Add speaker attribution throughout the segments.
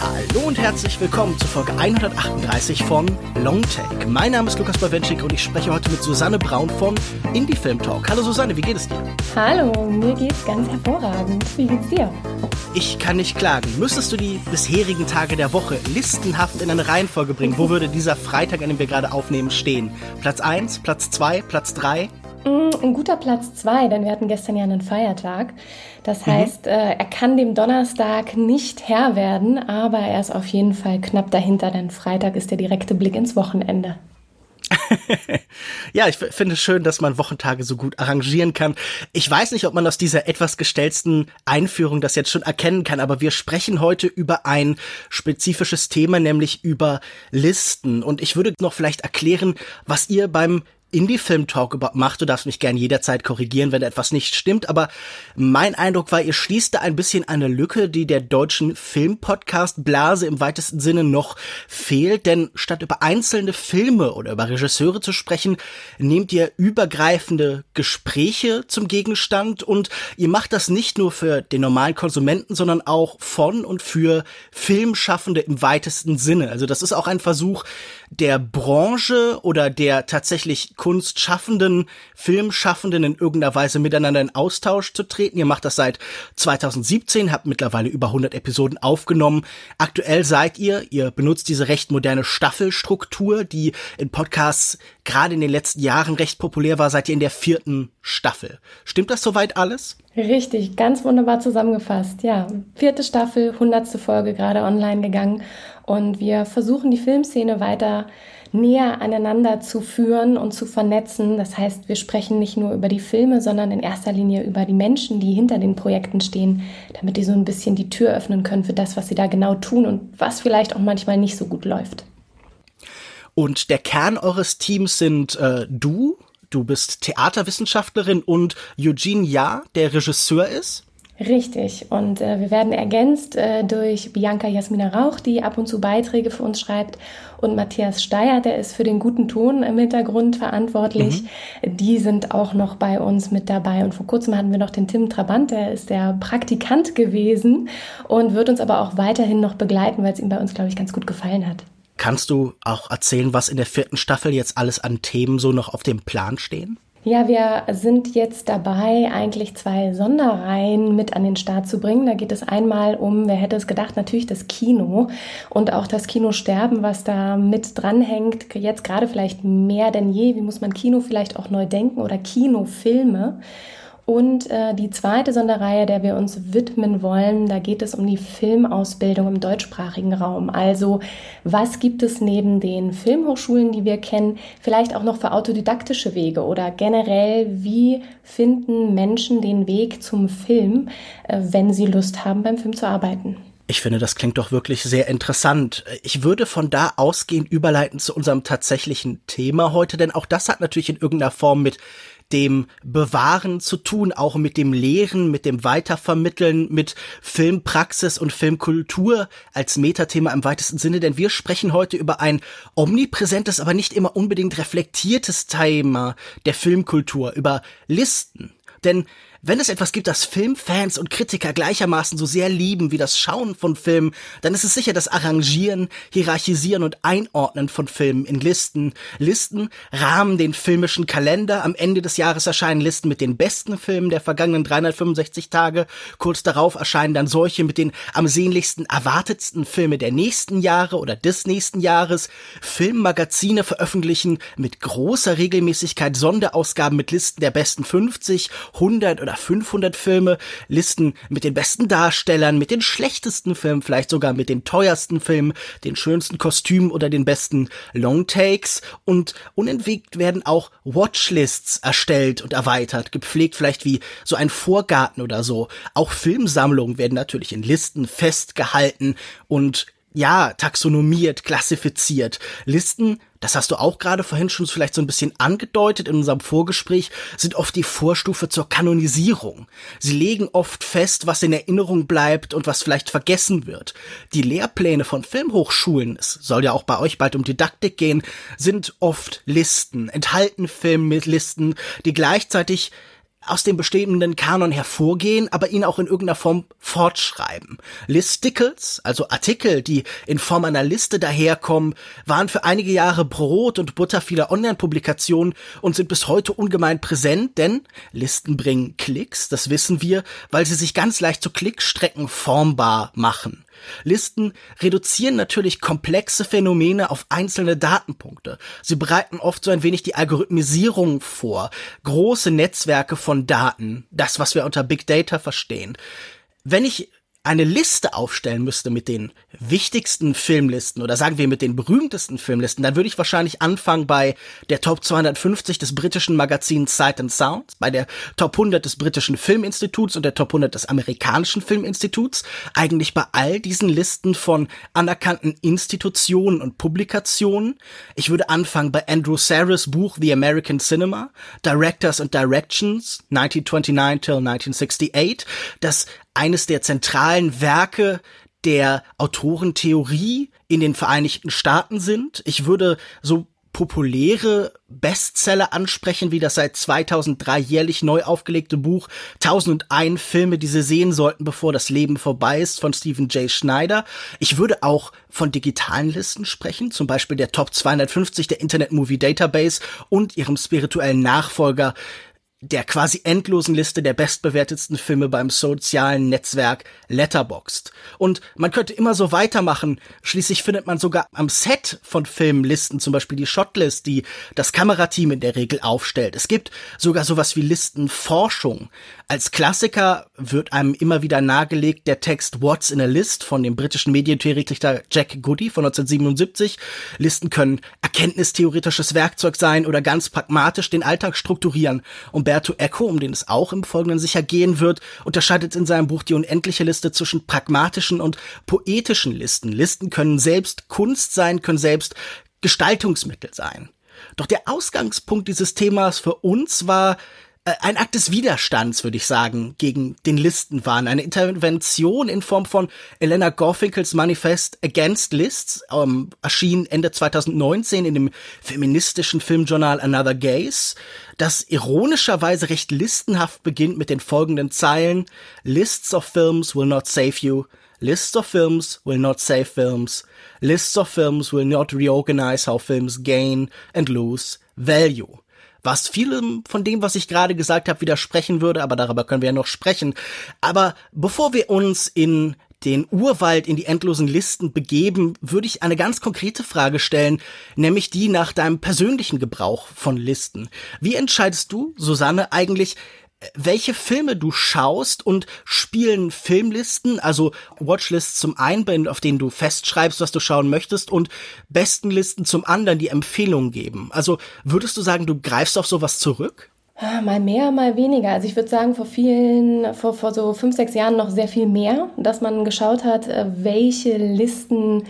Speaker 1: Hallo und herzlich willkommen zu Folge 138 von Longtake. Mein Name ist Lukas Bawenschik und ich spreche heute mit Susanne Braun von Indie Film Talk. Hallo Susanne, wie geht es dir?
Speaker 2: Hallo, mir geht's ganz hervorragend. Wie geht's dir?
Speaker 1: Ich kann nicht klagen. Müsstest du die bisherigen Tage der Woche listenhaft in eine Reihenfolge bringen, wo würde dieser Freitag, an dem wir gerade aufnehmen, stehen? Platz 1, Platz 2, Platz 3?
Speaker 2: Mm, ein guter Platz 2, denn wir hatten gestern ja einen Feiertag. Das mhm. heißt, mhm. äh, er kann dem Donnerstag nicht Herr werden, aber er ist auf jeden Fall knapp dahinter, denn Freitag ist der direkte Blick ins Wochenende.
Speaker 1: ja, ich finde es schön, dass man Wochentage so gut arrangieren kann. Ich weiß nicht, ob man aus dieser etwas gestellten Einführung das jetzt schon erkennen kann, aber wir sprechen heute über ein spezifisches Thema, nämlich über Listen. Und ich würde noch vielleicht erklären, was ihr beim Indie-Film-Talk macht. Du darfst mich gern jederzeit korrigieren, wenn etwas nicht stimmt. Aber mein Eindruck war, ihr schließt da ein bisschen eine Lücke, die der deutschen Film-Podcast-Blase im weitesten Sinne noch fehlt. Denn statt über einzelne Filme oder über Regisseure zu sprechen, nehmt ihr übergreifende Gespräche zum Gegenstand und ihr macht das nicht nur für den normalen Konsumenten, sondern auch von und für Filmschaffende im weitesten Sinne. Also das ist auch ein Versuch der Branche oder der tatsächlich Kunstschaffenden, Filmschaffenden in irgendeiner Weise miteinander in Austausch zu treten. Ihr macht das seit 2017, habt mittlerweile über 100 Episoden aufgenommen. Aktuell seid ihr, ihr benutzt diese recht moderne Staffelstruktur, die in Podcasts gerade in den letzten Jahren recht populär war, seid ihr in der vierten Staffel. Stimmt das soweit alles?
Speaker 2: Richtig, ganz wunderbar zusammengefasst. Ja, vierte Staffel, hundertste Folge gerade online gegangen und wir versuchen die Filmszene weiter näher aneinander zu führen und zu vernetzen. Das heißt, wir sprechen nicht nur über die Filme, sondern in erster Linie über die Menschen, die hinter den Projekten stehen, damit die so ein bisschen die Tür öffnen können für das, was sie da genau tun und was vielleicht auch manchmal nicht so gut läuft.
Speaker 1: Und der Kern eures Teams sind äh, du, du bist Theaterwissenschaftlerin und Eugene Ja, der Regisseur ist.
Speaker 2: Richtig. Und äh, wir werden ergänzt äh, durch Bianca Jasmina Rauch, die ab und zu Beiträge für uns schreibt, und Matthias Steyer, der ist für den guten Ton im Hintergrund verantwortlich. Mhm. Die sind auch noch bei uns mit dabei. Und vor kurzem hatten wir noch den Tim Trabant, der ist der Praktikant gewesen und wird uns aber auch weiterhin noch begleiten, weil es ihm bei uns, glaube ich, ganz gut gefallen hat.
Speaker 1: Kannst du auch erzählen, was in der vierten Staffel jetzt alles an Themen so noch auf dem Plan stehen?
Speaker 2: Ja, wir sind jetzt dabei, eigentlich zwei Sonderreihen mit an den Start zu bringen. Da geht es einmal um, wer hätte es gedacht, natürlich das Kino und auch das Kinosterben, was da mit dranhängt. Jetzt gerade vielleicht mehr denn je. Wie muss man Kino vielleicht auch neu denken oder Kinofilme? Und äh, die zweite Sonderreihe, der wir uns widmen wollen, da geht es um die Filmausbildung im deutschsprachigen Raum. Also was gibt es neben den Filmhochschulen, die wir kennen, vielleicht auch noch für autodidaktische Wege oder generell, wie finden Menschen den Weg zum Film, äh, wenn sie Lust haben, beim Film zu arbeiten?
Speaker 1: Ich finde, das klingt doch wirklich sehr interessant. Ich würde von da ausgehend überleiten zu unserem tatsächlichen Thema heute, denn auch das hat natürlich in irgendeiner Form mit dem Bewahren zu tun, auch mit dem Lehren, mit dem Weitervermitteln, mit Filmpraxis und Filmkultur als Metathema im weitesten Sinne, denn wir sprechen heute über ein omnipräsentes, aber nicht immer unbedingt reflektiertes Thema der Filmkultur, über Listen. Denn wenn es etwas gibt, das Filmfans und Kritiker gleichermaßen so sehr lieben wie das Schauen von Filmen, dann ist es sicher das Arrangieren, Hierarchisieren und Einordnen von Filmen in Listen. Listen rahmen den filmischen Kalender. Am Ende des Jahres erscheinen Listen mit den besten Filmen der vergangenen 365 Tage. Kurz darauf erscheinen dann solche mit den am sehnlichsten erwartetsten Filme der nächsten Jahre oder des nächsten Jahres. Filmmagazine veröffentlichen mit großer Regelmäßigkeit Sonderausgaben mit Listen der besten 50, 100 oder oder 500 Filme, Listen mit den besten Darstellern, mit den schlechtesten Filmen, vielleicht sogar mit den teuersten Filmen, den schönsten Kostümen oder den besten Longtakes und unentwegt werden auch Watchlists erstellt und erweitert, gepflegt vielleicht wie so ein Vorgarten oder so. Auch Filmsammlungen werden natürlich in Listen festgehalten und ja, taxonomiert, klassifiziert. Listen, das hast du auch gerade vorhin schon vielleicht so ein bisschen angedeutet in unserem Vorgespräch, sind oft die Vorstufe zur Kanonisierung. Sie legen oft fest, was in Erinnerung bleibt und was vielleicht vergessen wird. Die Lehrpläne von Filmhochschulen, es soll ja auch bei euch bald um Didaktik gehen, sind oft Listen, enthalten Filmlisten, die gleichzeitig aus dem bestehenden Kanon hervorgehen, aber ihn auch in irgendeiner Form fortschreiben. Listicles, also Artikel, die in Form einer Liste daherkommen, waren für einige Jahre Brot und Butter vieler Online-Publikationen und sind bis heute ungemein präsent, denn Listen bringen Klicks, das wissen wir, weil sie sich ganz leicht zu Klickstrecken formbar machen. Listen reduzieren natürlich komplexe Phänomene auf einzelne Datenpunkte. Sie bereiten oft so ein wenig die Algorithmisierung vor, große Netzwerke von Daten, das, was wir unter Big Data verstehen. Wenn ich eine Liste aufstellen müsste mit den wichtigsten Filmlisten oder sagen wir mit den berühmtesten Filmlisten, dann würde ich wahrscheinlich anfangen bei der Top 250 des britischen Magazins Sight and Sound, bei der Top 100 des britischen Filminstituts und der Top 100 des amerikanischen Filminstituts, eigentlich bei all diesen Listen von anerkannten Institutionen und Publikationen. Ich würde anfangen bei Andrew Saris Buch The American Cinema, Directors and Directions 1929 till 1968, das eines der zentralen Werke der Autorentheorie in den Vereinigten Staaten sind. Ich würde so populäre Bestseller ansprechen, wie das seit 2003 jährlich neu aufgelegte Buch 1001 Filme, die Sie sehen sollten, bevor das Leben vorbei ist von Stephen J. Schneider. Ich würde auch von digitalen Listen sprechen, zum Beispiel der Top 250 der Internet Movie Database und ihrem spirituellen Nachfolger der quasi endlosen Liste der bestbewertetsten Filme beim sozialen Netzwerk Letterboxd. Und man könnte immer so weitermachen. Schließlich findet man sogar am Set von Filmlisten zum Beispiel die Shotlist, die das Kamerateam in der Regel aufstellt. Es gibt sogar sowas wie Listenforschung. Als Klassiker wird einem immer wieder nahegelegt der Text What's in a List von dem britischen Medientheoretiker Jack Goody von 1977. Listen können erkenntnistheoretisches Werkzeug sein oder ganz pragmatisch den Alltag strukturieren. Umberto Eco, um den es auch im Folgenden sicher gehen wird, unterscheidet in seinem Buch die unendliche Liste zwischen pragmatischen und poetischen Listen. Listen können selbst Kunst sein, können selbst Gestaltungsmittel sein. Doch der Ausgangspunkt dieses Themas für uns war ein Akt des Widerstands, würde ich sagen, gegen den Listenwahn. Eine Intervention in Form von Elena Gorfinkels Manifest Against Lists, ähm, erschien Ende 2019 in dem feministischen Filmjournal Another Gaze, das ironischerweise recht listenhaft beginnt mit den folgenden Zeilen Lists of films will not save you. Lists of films will not save films. Lists of films will not reorganize how films gain and lose value was vielem von dem, was ich gerade gesagt habe, widersprechen würde, aber darüber können wir ja noch sprechen. Aber bevor wir uns in den Urwald in die endlosen Listen begeben, würde ich eine ganz konkrete Frage stellen, nämlich die nach deinem persönlichen Gebrauch von Listen. Wie entscheidest du, Susanne, eigentlich, welche Filme du schaust und spielen Filmlisten, also Watchlists zum einen, auf denen du festschreibst, was du schauen möchtest und Bestenlisten zum anderen, die Empfehlungen geben. Also würdest du sagen, du greifst auf sowas zurück?
Speaker 2: Ah, mal mehr, mal weniger. Also ich würde sagen, vor vielen, vor, vor so fünf, sechs Jahren noch sehr viel mehr, dass man geschaut hat, äh, welche Listen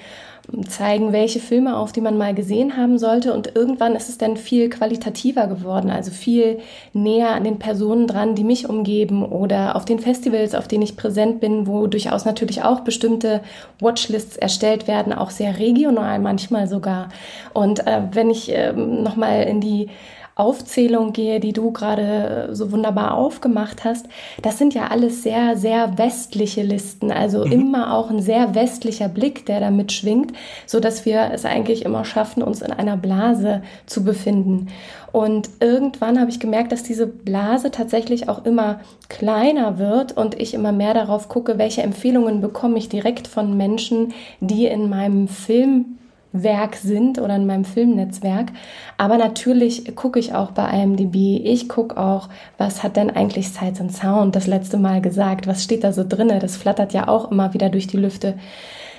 Speaker 2: zeigen, welche Filme auf, die man mal gesehen haben sollte. Und irgendwann ist es dann viel qualitativer geworden, also viel näher an den Personen dran, die mich umgeben oder auf den Festivals, auf denen ich präsent bin, wo durchaus natürlich auch bestimmte Watchlists erstellt werden, auch sehr regional manchmal sogar. Und äh, wenn ich äh, nochmal in die Aufzählung gehe, die du gerade äh, so wunderbar aufgemacht hast, das sind ja alles sehr, sehr westliche Listen. Also mhm. immer auch ein sehr westlicher Blick, der da mitschwingt, so dass wir es eigentlich immer schaffen, uns in einer Blase zu befinden. Und irgendwann habe ich gemerkt, dass diese Blase tatsächlich auch immer kleiner wird und ich immer mehr darauf gucke, welche Empfehlungen bekomme ich direkt von Menschen, die in meinem Film Werk sind oder in meinem Filmnetzwerk. Aber natürlich gucke ich auch bei IMDb. Ich gucke auch, was hat denn eigentlich Sights and Sound das letzte Mal gesagt? Was steht da so drinne? Das flattert ja auch immer wieder durch die Lüfte.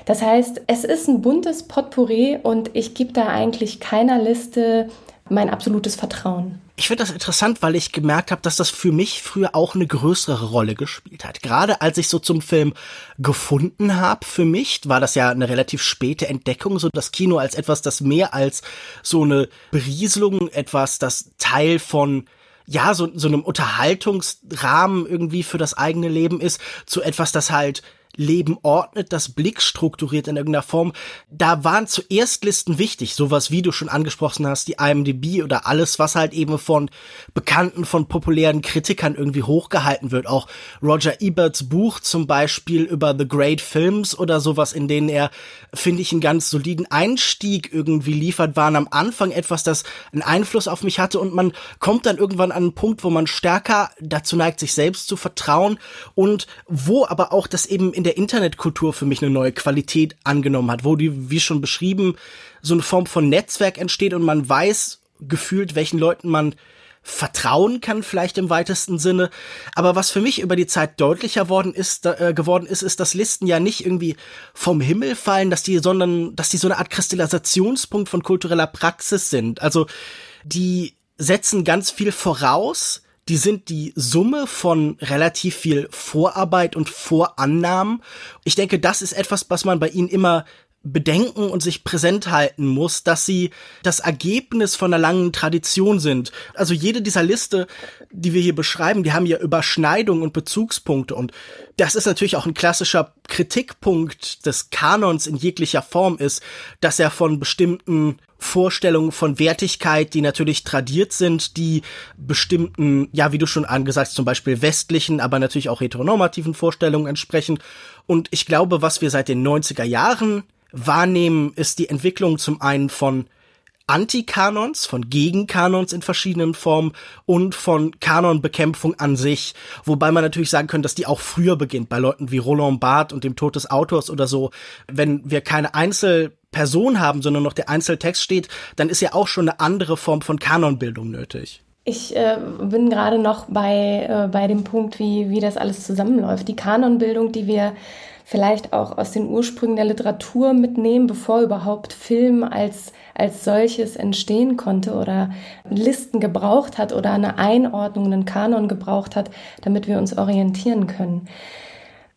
Speaker 2: Das heißt, es ist ein buntes Potpourri und ich gebe da eigentlich keiner Liste mein absolutes Vertrauen.
Speaker 1: Ich finde das interessant, weil ich gemerkt habe, dass das für mich früher auch eine größere Rolle gespielt hat. Gerade als ich so zum Film gefunden habe, für mich war das ja eine relativ späte Entdeckung, so das Kino als etwas, das mehr als so eine Berieselung, etwas, das Teil von ja, so, so einem Unterhaltungsrahmen irgendwie für das eigene Leben ist, zu etwas, das halt Leben ordnet, das Blick strukturiert in irgendeiner Form. Da waren zuerst Listen wichtig, sowas wie du schon angesprochen hast, die IMDb oder alles, was halt eben von bekannten, von populären Kritikern irgendwie hochgehalten wird. Auch Roger Eberts Buch zum Beispiel über The Great Films oder sowas, in denen er, finde ich, einen ganz soliden Einstieg irgendwie liefert, waren am Anfang etwas, das einen Einfluss auf mich hatte und man kommt dann irgendwann an einen Punkt, wo man stärker dazu neigt, sich selbst zu vertrauen und wo aber auch das eben in in der Internetkultur für mich eine neue Qualität angenommen hat, wo die, wie schon beschrieben, so eine Form von Netzwerk entsteht und man weiß gefühlt, welchen Leuten man vertrauen kann, vielleicht im weitesten Sinne. Aber was für mich über die Zeit deutlicher worden ist, äh, geworden ist, ist, dass Listen ja nicht irgendwie vom Himmel fallen, dass die, sondern, dass die so eine Art Kristallisationspunkt von kultureller Praxis sind. Also, die setzen ganz viel voraus, die sind die Summe von relativ viel Vorarbeit und Vorannahmen. Ich denke, das ist etwas, was man bei ihnen immer bedenken und sich präsent halten muss, dass sie das Ergebnis von einer langen Tradition sind. Also jede dieser Liste, die wir hier beschreiben, die haben ja Überschneidungen und Bezugspunkte und das ist natürlich auch ein klassischer Kritikpunkt des Kanons in jeglicher Form ist, dass er von bestimmten Vorstellungen von Wertigkeit, die natürlich tradiert sind, die bestimmten, ja, wie du schon angesagt, zum Beispiel westlichen, aber natürlich auch heteronormativen Vorstellungen entsprechen. Und ich glaube, was wir seit den 90er Jahren wahrnehmen, ist die Entwicklung zum einen von Antikanons, von Gegenkanons in verschiedenen Formen und von Kanonbekämpfung an sich. Wobei man natürlich sagen könnte, dass die auch früher beginnt, bei Leuten wie Roland Barthes und dem Tod des Autors oder so. Wenn wir keine Einzelperson haben, sondern noch der Einzeltext steht, dann ist ja auch schon eine andere Form von Kanonbildung nötig.
Speaker 2: Ich äh, bin gerade noch bei, äh, bei dem Punkt, wie, wie das alles zusammenläuft. Die Kanonbildung, die wir vielleicht auch aus den Ursprüngen der Literatur mitnehmen, bevor überhaupt Film als, als solches entstehen konnte oder Listen gebraucht hat oder eine Einordnung, einen Kanon gebraucht hat, damit wir uns orientieren können.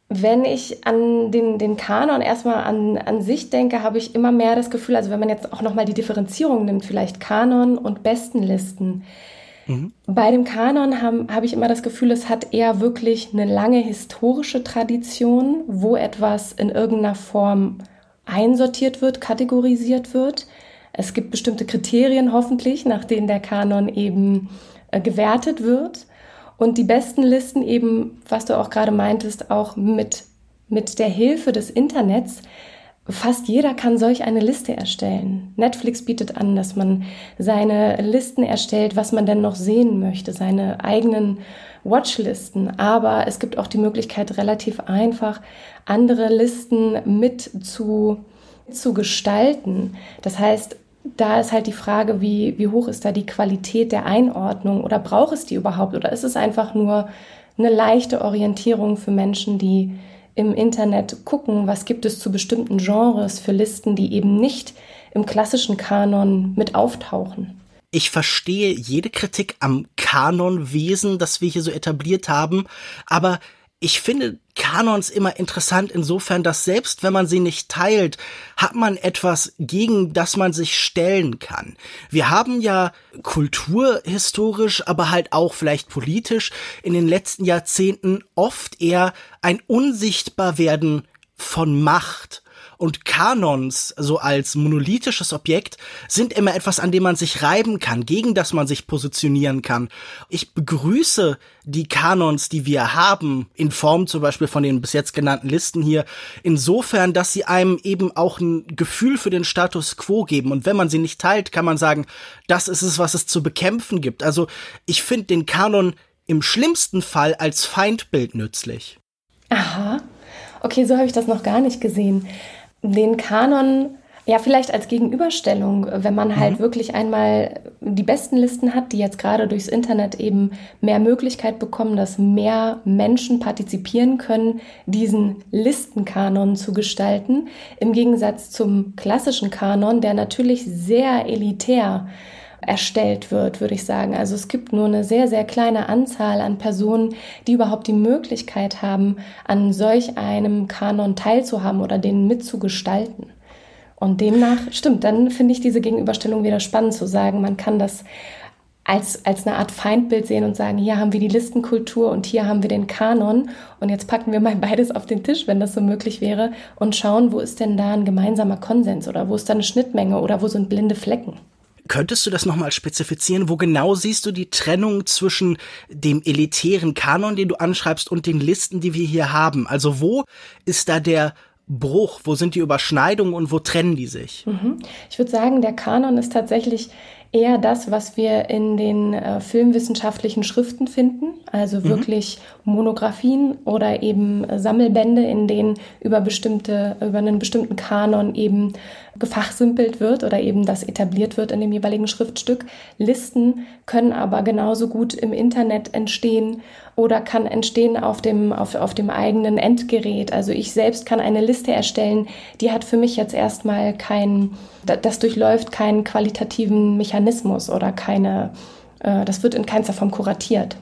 Speaker 2: Wenn ich an den, den Kanon erstmal an, an sich denke, habe ich immer mehr das Gefühl, also wenn man jetzt auch nochmal die Differenzierung nimmt, vielleicht Kanon und Bestenlisten, Mhm. Bei dem Kanon habe hab ich immer das Gefühl, es hat eher wirklich eine lange historische Tradition, wo etwas in irgendeiner Form einsortiert wird, kategorisiert wird. Es gibt bestimmte Kriterien hoffentlich, nach denen der Kanon eben äh, gewertet wird. Und die besten Listen eben, was du auch gerade meintest, auch mit, mit der Hilfe des Internets Fast jeder kann solch eine Liste erstellen. Netflix bietet an, dass man seine Listen erstellt, was man denn noch sehen möchte, seine eigenen Watchlisten. Aber es gibt auch die Möglichkeit, relativ einfach andere Listen mit zu, zu gestalten. Das heißt, da ist halt die Frage, wie, wie hoch ist da die Qualität der Einordnung oder braucht es die überhaupt oder ist es einfach nur eine leichte Orientierung für Menschen, die im Internet gucken, was gibt es zu bestimmten Genres für Listen, die eben nicht im klassischen Kanon mit auftauchen.
Speaker 1: Ich verstehe jede Kritik am Kanonwesen, das wir hier so etabliert haben, aber ich finde Kanons immer interessant insofern, dass selbst wenn man sie nicht teilt, hat man etwas, gegen das man sich stellen kann. Wir haben ja kulturhistorisch, aber halt auch vielleicht politisch in den letzten Jahrzehnten oft eher ein Unsichtbarwerden von Macht und Kanons, so als monolithisches Objekt, sind immer etwas, an dem man sich reiben kann, gegen das man sich positionieren kann. Ich begrüße die Kanons, die wir haben, in Form zum Beispiel von den bis jetzt genannten Listen hier, insofern, dass sie einem eben auch ein Gefühl für den Status quo geben. Und wenn man sie nicht teilt, kann man sagen, das ist es, was es zu bekämpfen gibt. Also ich finde den Kanon im schlimmsten Fall als Feindbild nützlich.
Speaker 2: Aha. Okay, so habe ich das noch gar nicht gesehen den Kanon ja, vielleicht als Gegenüberstellung, wenn man halt mhm. wirklich einmal die besten Listen hat, die jetzt gerade durchs Internet eben mehr Möglichkeit bekommen, dass mehr Menschen partizipieren können, diesen Listenkanon zu gestalten, im Gegensatz zum klassischen Kanon, der natürlich sehr elitär erstellt wird, würde ich sagen. Also es gibt nur eine sehr, sehr kleine Anzahl an Personen, die überhaupt die Möglichkeit haben, an solch einem Kanon teilzuhaben oder den mitzugestalten. Und demnach, stimmt, dann finde ich diese Gegenüberstellung wieder spannend zu sagen, man kann das als, als eine Art Feindbild sehen und sagen, hier haben wir die Listenkultur und hier haben wir den Kanon und jetzt packen wir mal beides auf den Tisch, wenn das so möglich wäre und schauen, wo ist denn da ein gemeinsamer Konsens oder wo ist da eine Schnittmenge oder wo sind blinde Flecken.
Speaker 1: Könntest du das nochmal spezifizieren? Wo genau siehst du die Trennung zwischen dem elitären Kanon, den du anschreibst, und den Listen, die wir hier haben? Also wo ist da der Bruch? Wo sind die Überschneidungen und wo trennen die sich?
Speaker 2: Mhm. Ich würde sagen, der Kanon ist tatsächlich eher das, was wir in den äh, filmwissenschaftlichen Schriften finden, also mhm. wirklich Monographien oder eben Sammelbände, in denen über bestimmte, über einen bestimmten Kanon eben gefachsimpelt wird oder eben das etabliert wird in dem jeweiligen Schriftstück. Listen können aber genauso gut im Internet entstehen oder kann entstehen auf dem, auf, auf dem eigenen Endgerät. Also ich selbst kann eine Liste erstellen, die hat für mich jetzt erstmal kein, das durchläuft keinen qualitativen Mechanismus oder keine, äh, das wird in keinster Form kuratiert.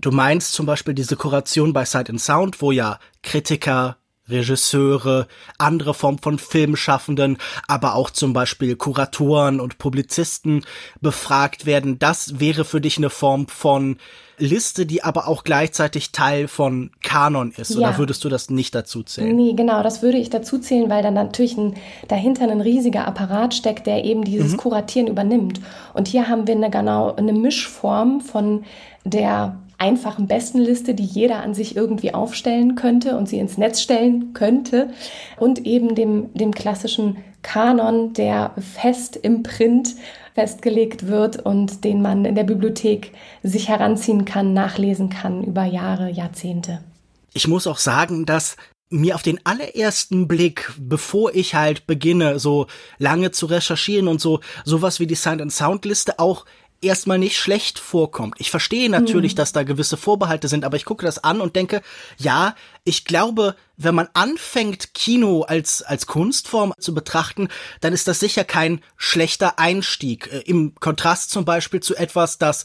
Speaker 1: Du meinst zum Beispiel diese Kuration bei Sight and Sound, wo ja Kritiker, Regisseure, andere Formen von Filmschaffenden, aber auch zum Beispiel Kuratoren und Publizisten befragt werden. Das wäre für dich eine Form von Liste, die aber auch gleichzeitig Teil von Kanon ist. Ja. Oder würdest du das nicht dazu zählen?
Speaker 2: Nee, genau, das würde ich dazu zählen, weil dann natürlich ein, dahinter ein riesiger Apparat steckt, der eben dieses mhm. Kuratieren übernimmt. Und hier haben wir eine genau eine Mischform von der einfachen Bestenliste, die jeder an sich irgendwie aufstellen könnte und sie ins Netz stellen könnte und eben dem, dem klassischen Kanon, der fest im Print festgelegt wird und den man in der Bibliothek sich heranziehen kann, nachlesen kann über Jahre, Jahrzehnte.
Speaker 1: Ich muss auch sagen, dass mir auf den allerersten Blick, bevor ich halt beginne, so lange zu recherchieren und so sowas wie die Sound and Sound Liste auch erstmal nicht schlecht vorkommt. Ich verstehe natürlich, mhm. dass da gewisse Vorbehalte sind, aber ich gucke das an und denke, ja, ich glaube, wenn man anfängt, Kino als, als Kunstform zu betrachten, dann ist das sicher kein schlechter Einstieg. Äh, Im Kontrast zum Beispiel zu etwas, das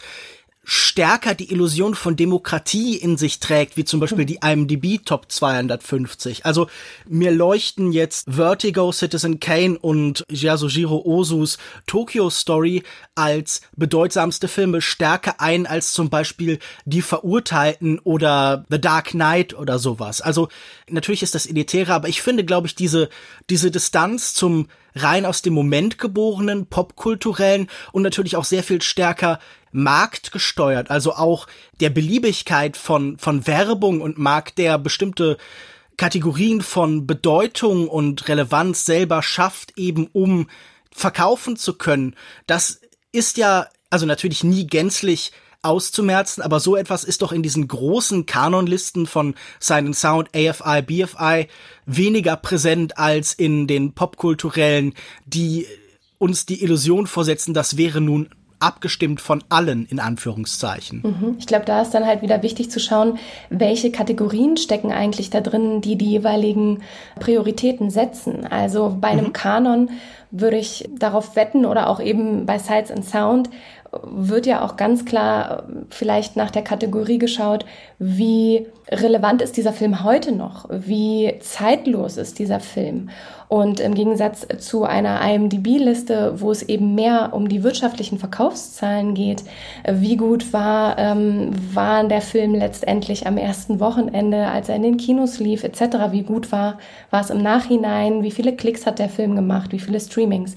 Speaker 1: stärker die Illusion von Demokratie in sich trägt, wie zum Beispiel die IMDb Top 250. Also mir leuchten jetzt Vertigo, Citizen Kane und Yasujiro Ozus Tokyo Story als bedeutsamste Filme stärker ein als zum Beispiel Die Verurteilten oder The Dark Knight oder sowas. Also natürlich ist das elitärer, aber ich finde, glaube ich, diese, diese Distanz zum rein aus dem Moment geborenen, popkulturellen und natürlich auch sehr viel stärker marktgesteuert, also auch der Beliebigkeit von, von Werbung und Markt, der bestimmte Kategorien von Bedeutung und Relevanz selber schafft, eben um verkaufen zu können. Das ist ja also natürlich nie gänzlich auszumerzen, aber so etwas ist doch in diesen großen Kanonlisten von Silent Sound, AFI, BFI weniger präsent als in den popkulturellen, die uns die Illusion vorsetzen, das wäre nun abgestimmt von allen in Anführungszeichen.
Speaker 2: Mhm. Ich glaube, da ist dann halt wieder wichtig zu schauen, welche Kategorien stecken eigentlich da drin, die die jeweiligen Prioritäten setzen. Also bei einem mhm. Kanon würde ich darauf wetten oder auch eben bei Sights and Sound wird ja auch ganz klar vielleicht nach der Kategorie geschaut, wie relevant ist dieser Film heute noch, wie zeitlos ist dieser Film. Und im Gegensatz zu einer IMDB-Liste, wo es eben mehr um die wirtschaftlichen Verkaufszahlen geht, wie gut war, ähm, war der Film letztendlich am ersten Wochenende, als er in den Kinos lief, etc., wie gut war, war es im Nachhinein, wie viele Klicks hat der Film gemacht, wie viele Streamings.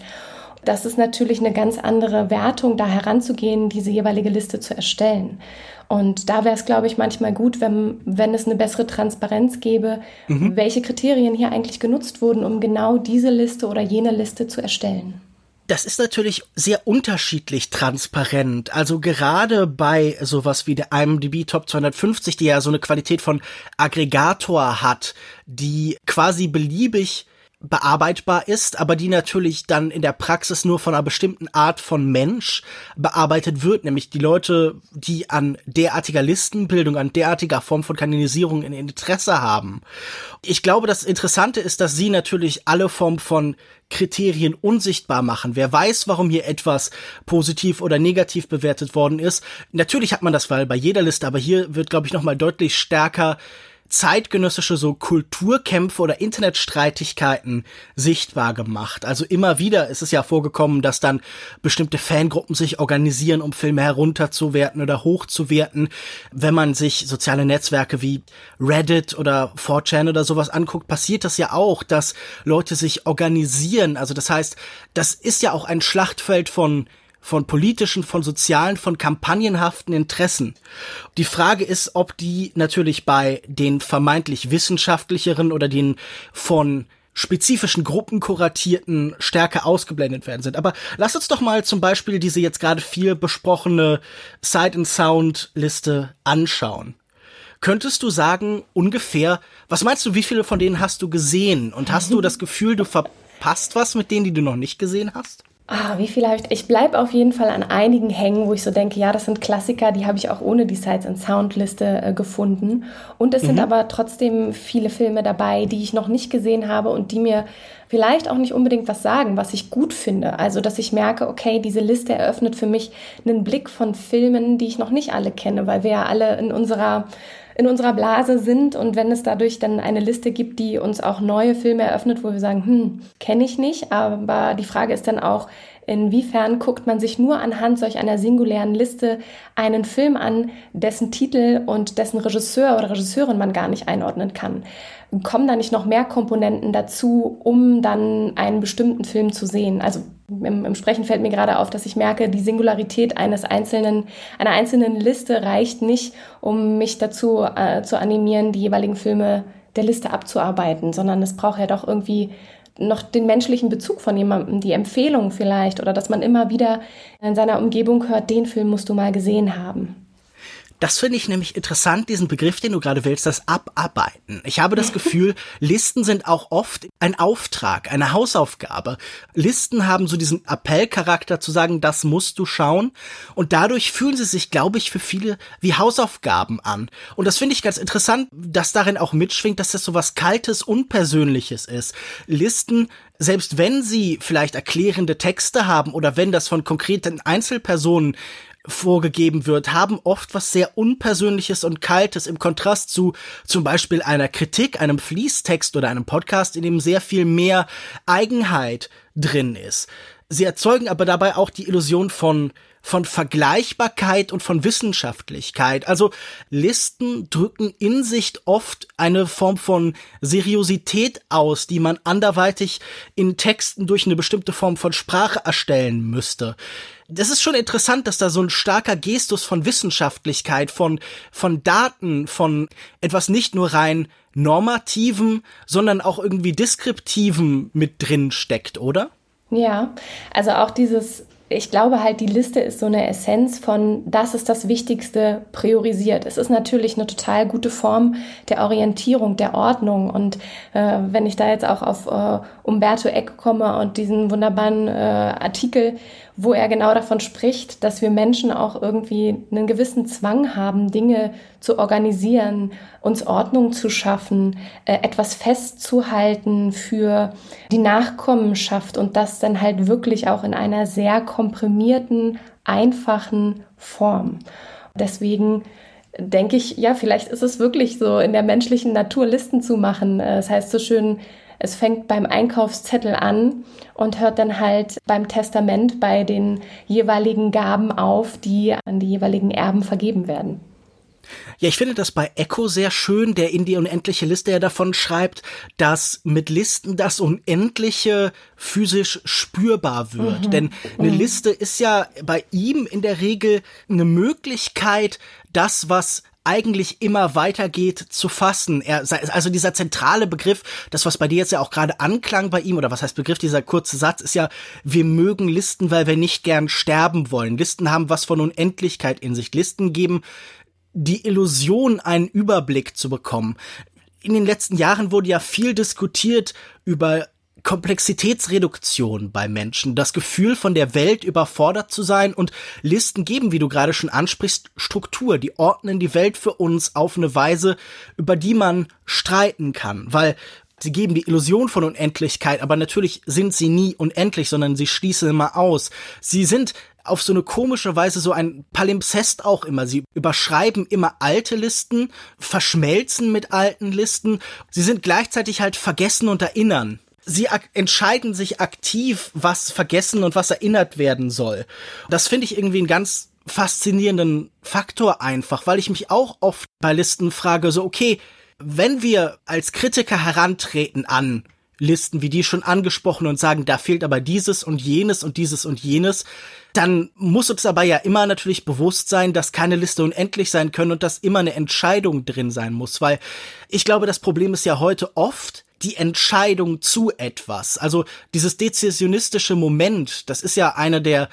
Speaker 2: Das ist natürlich eine ganz andere Wertung, da heranzugehen, diese jeweilige Liste zu erstellen. Und da wäre es, glaube ich, manchmal gut, wenn, wenn es eine bessere Transparenz gäbe, mhm. welche Kriterien hier eigentlich genutzt wurden, um genau diese Liste oder jene Liste zu erstellen.
Speaker 1: Das ist natürlich sehr unterschiedlich transparent. Also gerade bei sowas wie der IMDb Top 250, die ja so eine Qualität von Aggregator hat, die quasi beliebig bearbeitbar ist, aber die natürlich dann in der Praxis nur von einer bestimmten Art von Mensch bearbeitet wird, nämlich die Leute, die an derartiger Listenbildung, an derartiger Form von Kanonisierung ein Interesse haben. Ich glaube, das Interessante ist, dass sie natürlich alle Form von Kriterien unsichtbar machen. Wer weiß, warum hier etwas positiv oder negativ bewertet worden ist. Natürlich hat man das weil bei jeder Liste, aber hier wird, glaube ich, noch mal deutlich stärker zeitgenössische so Kulturkämpfe oder Internetstreitigkeiten sichtbar gemacht. Also immer wieder ist es ja vorgekommen, dass dann bestimmte Fangruppen sich organisieren, um Filme herunterzuwerten oder hochzuwerten. Wenn man sich soziale Netzwerke wie Reddit oder 4chan oder sowas anguckt, passiert das ja auch, dass Leute sich organisieren. Also das heißt, das ist ja auch ein Schlachtfeld von von politischen, von sozialen, von kampagnenhaften Interessen. Die Frage ist, ob die natürlich bei den vermeintlich wissenschaftlicheren oder den von spezifischen Gruppen kuratierten stärker ausgeblendet werden sind. Aber lass uns doch mal zum Beispiel diese jetzt gerade viel besprochene Sight and Sound Liste anschauen. Könntest du sagen, ungefähr, was meinst du, wie viele von denen hast du gesehen? Und hast du das Gefühl, du verpasst was mit denen, die du noch nicht gesehen hast?
Speaker 2: Ah, wie viel habe ich? Ich bleibe auf jeden Fall an einigen hängen, wo ich so denke, ja, das sind Klassiker, die habe ich auch ohne die Sights and Sound Liste äh, gefunden. Und es mhm. sind aber trotzdem viele Filme dabei, die ich noch nicht gesehen habe und die mir vielleicht auch nicht unbedingt was sagen, was ich gut finde. Also, dass ich merke, okay, diese Liste eröffnet für mich einen Blick von Filmen, die ich noch nicht alle kenne, weil wir ja alle in unserer in unserer Blase sind und wenn es dadurch dann eine Liste gibt, die uns auch neue Filme eröffnet, wo wir sagen, hm, kenne ich nicht, aber die Frage ist dann auch, inwiefern guckt man sich nur anhand solch einer singulären Liste einen Film an, dessen Titel und dessen Regisseur oder Regisseurin man gar nicht einordnen kann. Kommen da nicht noch mehr Komponenten dazu, um dann einen bestimmten Film zu sehen? Also im, im, Sprechen fällt mir gerade auf, dass ich merke, die Singularität eines einzelnen, einer einzelnen Liste reicht nicht, um mich dazu äh, zu animieren, die jeweiligen Filme der Liste abzuarbeiten, sondern es braucht ja doch irgendwie noch den menschlichen Bezug von jemandem, die Empfehlung vielleicht oder dass man immer wieder in seiner Umgebung hört, den Film musst du mal gesehen haben.
Speaker 1: Das finde ich nämlich interessant, diesen Begriff, den du gerade willst, das Abarbeiten. Ich habe das Gefühl, Listen sind auch oft ein Auftrag, eine Hausaufgabe. Listen haben so diesen Appellcharakter zu sagen, das musst du schauen. Und dadurch fühlen sie sich, glaube ich, für viele wie Hausaufgaben an. Und das finde ich ganz interessant, dass darin auch mitschwingt, dass das so was Kaltes, Unpersönliches ist. Listen selbst wenn sie vielleicht erklärende Texte haben oder wenn das von konkreten Einzelpersonen vorgegeben wird, haben oft was sehr Unpersönliches und Kaltes im Kontrast zu zum Beispiel einer Kritik, einem Fließtext oder einem Podcast, in dem sehr viel mehr Eigenheit drin ist. Sie erzeugen aber dabei auch die Illusion von von Vergleichbarkeit und von Wissenschaftlichkeit. Also Listen drücken in sich oft eine Form von Seriosität aus, die man anderweitig in Texten durch eine bestimmte Form von Sprache erstellen müsste das ist schon interessant, dass da so ein starker Gestus von Wissenschaftlichkeit, von, von Daten, von etwas nicht nur rein normativen, sondern auch irgendwie deskriptiven mit drin steckt, oder?
Speaker 2: Ja, also auch dieses ich glaube halt, die Liste ist so eine Essenz von, das ist das Wichtigste priorisiert. Es ist natürlich eine total gute Form der Orientierung, der Ordnung. Und äh, wenn ich da jetzt auch auf äh, Umberto Eck komme und diesen wunderbaren äh, Artikel, wo er genau davon spricht, dass wir Menschen auch irgendwie einen gewissen Zwang haben, Dinge zu organisieren, uns Ordnung zu schaffen, äh, etwas festzuhalten für die Nachkommenschaft und das dann halt wirklich auch in einer sehr komprimierten, einfachen Form. Deswegen denke ich, ja, vielleicht ist es wirklich so in der menschlichen Natur Listen zu machen. Äh, das heißt so schön, es fängt beim Einkaufszettel an und hört dann halt beim Testament bei den jeweiligen Gaben auf, die an die jeweiligen Erben vergeben werden.
Speaker 1: Ja, ich finde das bei Echo sehr schön, der in die unendliche Liste ja davon schreibt, dass mit Listen das Unendliche physisch spürbar wird. Mhm. Denn eine mhm. Liste ist ja bei ihm in der Regel eine Möglichkeit, das, was eigentlich immer weitergeht zu fassen. Er, also dieser zentrale Begriff, das was bei dir jetzt ja auch gerade anklang bei ihm, oder was heißt Begriff, dieser kurze Satz, ist ja, wir mögen Listen, weil wir nicht gern sterben wollen. Listen haben was von Unendlichkeit in sich. Listen geben die Illusion, einen Überblick zu bekommen. In den letzten Jahren wurde ja viel diskutiert über Komplexitätsreduktion bei Menschen, das Gefühl von der Welt überfordert zu sein und Listen geben, wie du gerade schon ansprichst, Struktur, die ordnen die Welt für uns auf eine Weise, über die man streiten kann, weil Sie geben die Illusion von Unendlichkeit, aber natürlich sind sie nie unendlich, sondern sie schließen immer aus. Sie sind auf so eine komische Weise so ein Palimpsest auch immer. Sie überschreiben immer alte Listen, verschmelzen mit alten Listen. Sie sind gleichzeitig halt vergessen und erinnern. Sie entscheiden sich aktiv, was vergessen und was erinnert werden soll. Das finde ich irgendwie einen ganz faszinierenden Faktor einfach, weil ich mich auch oft bei Listen frage, so okay, wenn wir als Kritiker herantreten an Listen wie die schon angesprochen und sagen, da fehlt aber dieses und jenes und dieses und jenes, dann muss uns dabei ja immer natürlich bewusst sein, dass keine Liste unendlich sein können und dass immer eine Entscheidung drin sein muss, weil ich glaube, das Problem ist ja heute oft die Entscheidung zu etwas. Also dieses dezisionistische Moment, das ist ja einer der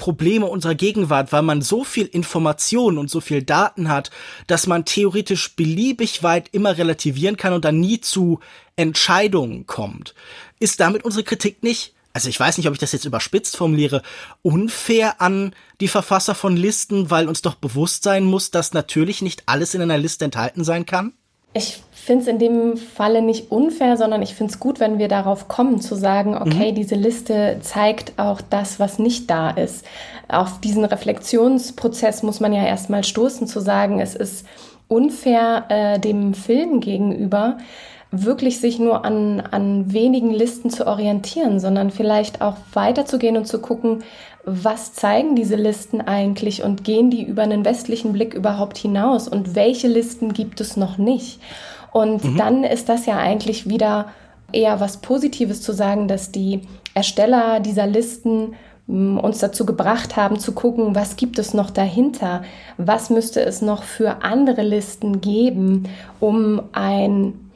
Speaker 1: Probleme unserer Gegenwart, weil man so viel Information und so viel Daten hat, dass man theoretisch beliebig weit immer relativieren kann und dann nie zu Entscheidungen kommt. Ist damit unsere Kritik nicht, also ich weiß nicht, ob ich das jetzt überspitzt formuliere, unfair an die Verfasser von Listen, weil uns doch bewusst sein muss, dass natürlich nicht alles in einer Liste enthalten sein kann?
Speaker 2: Ich finde es in dem Falle nicht unfair, sondern ich finde es gut, wenn wir darauf kommen, zu sagen, okay, mhm. diese Liste zeigt auch das, was nicht da ist. Auf diesen Reflexionsprozess muss man ja erstmal stoßen, zu sagen, es ist unfair äh, dem Film gegenüber, wirklich sich nur an, an wenigen Listen zu orientieren, sondern vielleicht auch weiterzugehen und zu gucken, was zeigen diese Listen eigentlich und gehen die über einen westlichen Blick überhaupt hinaus und welche Listen gibt es noch nicht? Und mhm. dann ist das ja eigentlich wieder eher was Positives zu sagen, dass die Ersteller dieser Listen hm, uns dazu gebracht haben zu gucken, was gibt es noch dahinter, was müsste es noch für andere Listen geben, um ein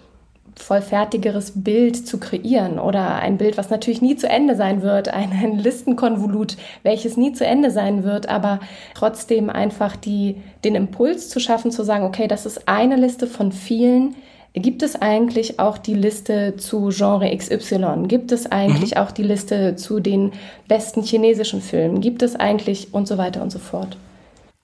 Speaker 2: vollfertigeres Bild zu kreieren oder ein Bild, was natürlich nie zu Ende sein wird, ein, ein Listenkonvolut, welches nie zu Ende sein wird, aber trotzdem einfach die, den Impuls zu schaffen, zu sagen, okay, das ist eine Liste von vielen. Gibt es eigentlich auch die Liste zu Genre XY? Gibt es eigentlich mhm. auch die Liste zu den besten chinesischen Filmen? Gibt es eigentlich und so weiter und so fort?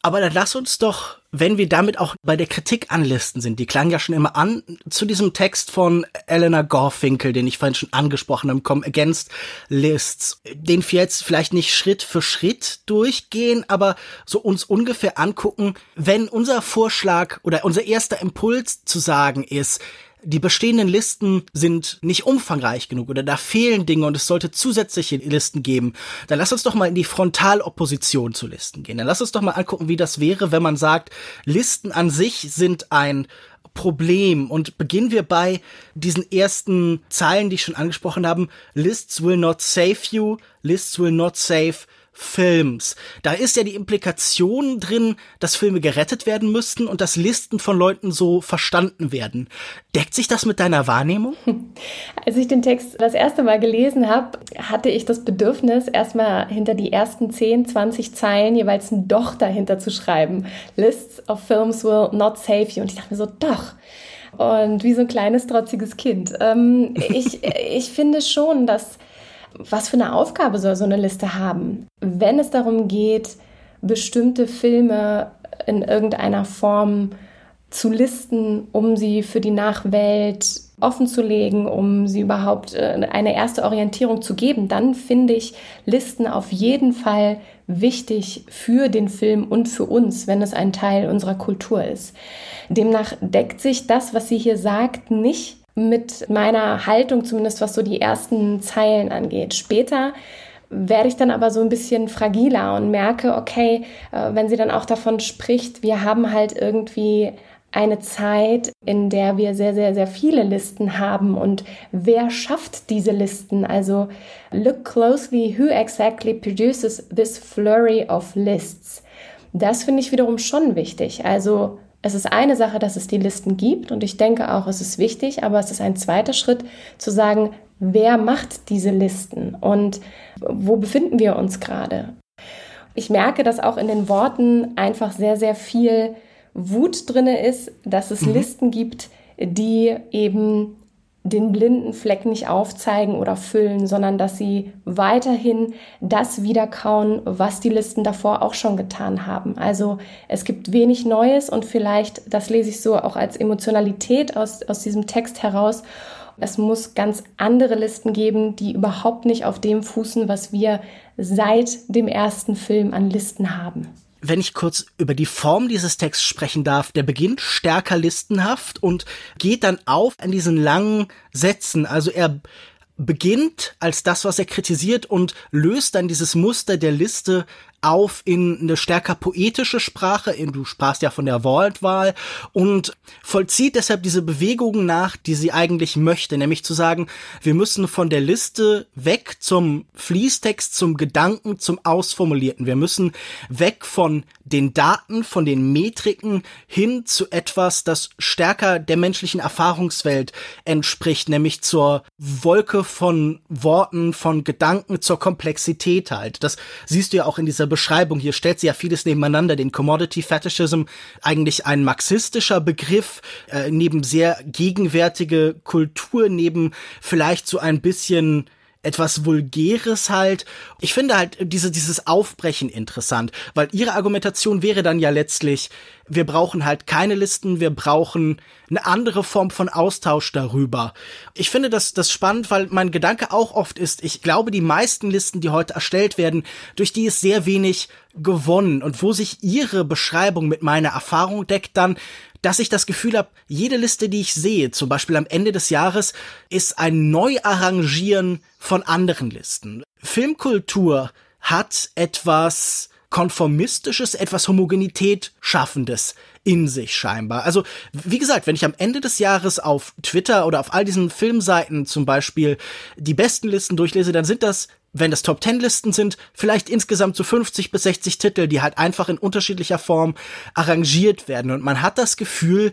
Speaker 1: Aber dann lass uns doch, wenn wir damit auch bei der Kritik anlisten sind, die klang ja schon immer an, zu diesem Text von Eleanor Gorfinkel, den ich vorhin schon angesprochen habe, Come Against Lists, den wir jetzt vielleicht nicht Schritt für Schritt durchgehen, aber so uns ungefähr angucken, wenn unser Vorschlag oder unser erster Impuls zu sagen ist, die bestehenden Listen sind nicht umfangreich genug oder da fehlen Dinge und es sollte zusätzliche Listen geben, dann lass uns doch mal in die Frontalopposition zu Listen gehen. Dann lass uns doch mal angucken, wie das wäre, wenn man sagt, Listen an sich sind ein Problem und beginnen wir bei diesen ersten Zeilen, die ich schon angesprochen habe. Lists will not save you, lists will not save Films. Da ist ja die Implikation drin, dass Filme gerettet werden müssten und dass Listen von Leuten so verstanden werden. Deckt sich das mit deiner Wahrnehmung?
Speaker 2: Als ich den Text das erste Mal gelesen habe, hatte ich das Bedürfnis, erstmal hinter die ersten 10, 20 Zeilen jeweils ein Doch dahinter zu schreiben. Lists of films will not save you. Und ich dachte mir so, doch. Und wie so ein kleines, trotziges Kind. Ähm, ich, ich finde schon, dass was für eine Aufgabe soll so eine Liste haben? Wenn es darum geht, bestimmte Filme in irgendeiner Form zu listen, um sie für die Nachwelt offen zu legen, um sie überhaupt äh, eine erste Orientierung zu geben, dann finde ich Listen auf jeden Fall wichtig für den Film und für uns, wenn es ein Teil unserer Kultur ist. Demnach deckt sich das, was sie hier sagt, nicht mit meiner Haltung, zumindest was so die ersten Zeilen angeht. Später werde ich dann aber so ein bisschen fragiler und merke, okay, äh, wenn sie dann auch davon spricht, wir haben halt irgendwie eine Zeit, in der wir sehr, sehr, sehr viele Listen haben und wer schafft diese Listen? Also look closely who exactly produces this flurry of lists. Das finde ich wiederum schon wichtig. Also es ist eine Sache, dass es die Listen gibt und ich denke auch, es ist wichtig, aber es ist ein zweiter Schritt zu sagen, wer macht diese Listen und wo befinden wir uns gerade? Ich merke, dass auch in den Worten einfach sehr, sehr viel Wut drinne ist, dass es mhm. Listen gibt, die eben den blinden Fleck nicht aufzeigen oder füllen, sondern dass sie weiterhin das wiederkauen, was die Listen davor auch schon getan haben. Also es gibt wenig Neues und vielleicht, das lese ich so auch als Emotionalität aus, aus diesem Text heraus, es muss ganz andere Listen geben, die überhaupt nicht auf dem fußen, was wir seit dem ersten Film an Listen haben
Speaker 1: wenn ich kurz über die Form dieses Texts sprechen darf, der beginnt stärker listenhaft und geht dann auf in diesen langen Sätzen. Also er beginnt als das, was er kritisiert und löst dann dieses Muster der Liste auf in eine stärker poetische Sprache, du sprachst ja von der Wortwahl und vollzieht deshalb diese Bewegungen nach, die sie eigentlich möchte, nämlich zu sagen, wir müssen von der Liste weg zum Fließtext, zum Gedanken, zum Ausformulierten. Wir müssen weg von den Daten, von den Metriken hin zu etwas, das stärker der menschlichen Erfahrungswelt entspricht, nämlich zur Wolke von Worten, von Gedanken, zur Komplexität halt. Das siehst du ja auch in dieser Beschreibung. Hier stellt sie ja vieles nebeneinander. Den Commodity Fetishism, eigentlich ein marxistischer Begriff, äh, neben sehr gegenwärtige Kultur, neben vielleicht so ein bisschen etwas Vulgäres halt. Ich finde halt diese, dieses Aufbrechen interessant, weil ihre Argumentation wäre dann ja letztlich, wir brauchen halt keine Listen, wir brauchen eine andere Form von Austausch darüber. Ich finde das, das spannend, weil mein Gedanke auch oft ist, ich glaube, die meisten Listen, die heute erstellt werden, durch die ist sehr wenig gewonnen und wo sich ihre Beschreibung mit meiner Erfahrung deckt, dann dass ich das Gefühl habe, jede Liste, die ich sehe, zum Beispiel am Ende des Jahres, ist ein Neuarrangieren von anderen Listen. Filmkultur hat etwas konformistisches, etwas Homogenität schaffendes in sich scheinbar. Also, wie gesagt, wenn ich am Ende des Jahres auf Twitter oder auf all diesen Filmseiten zum Beispiel die besten Listen durchlese, dann sind das wenn das Top Ten Listen sind, vielleicht insgesamt so 50 bis 60 Titel, die halt einfach in unterschiedlicher Form arrangiert werden. Und man hat das Gefühl,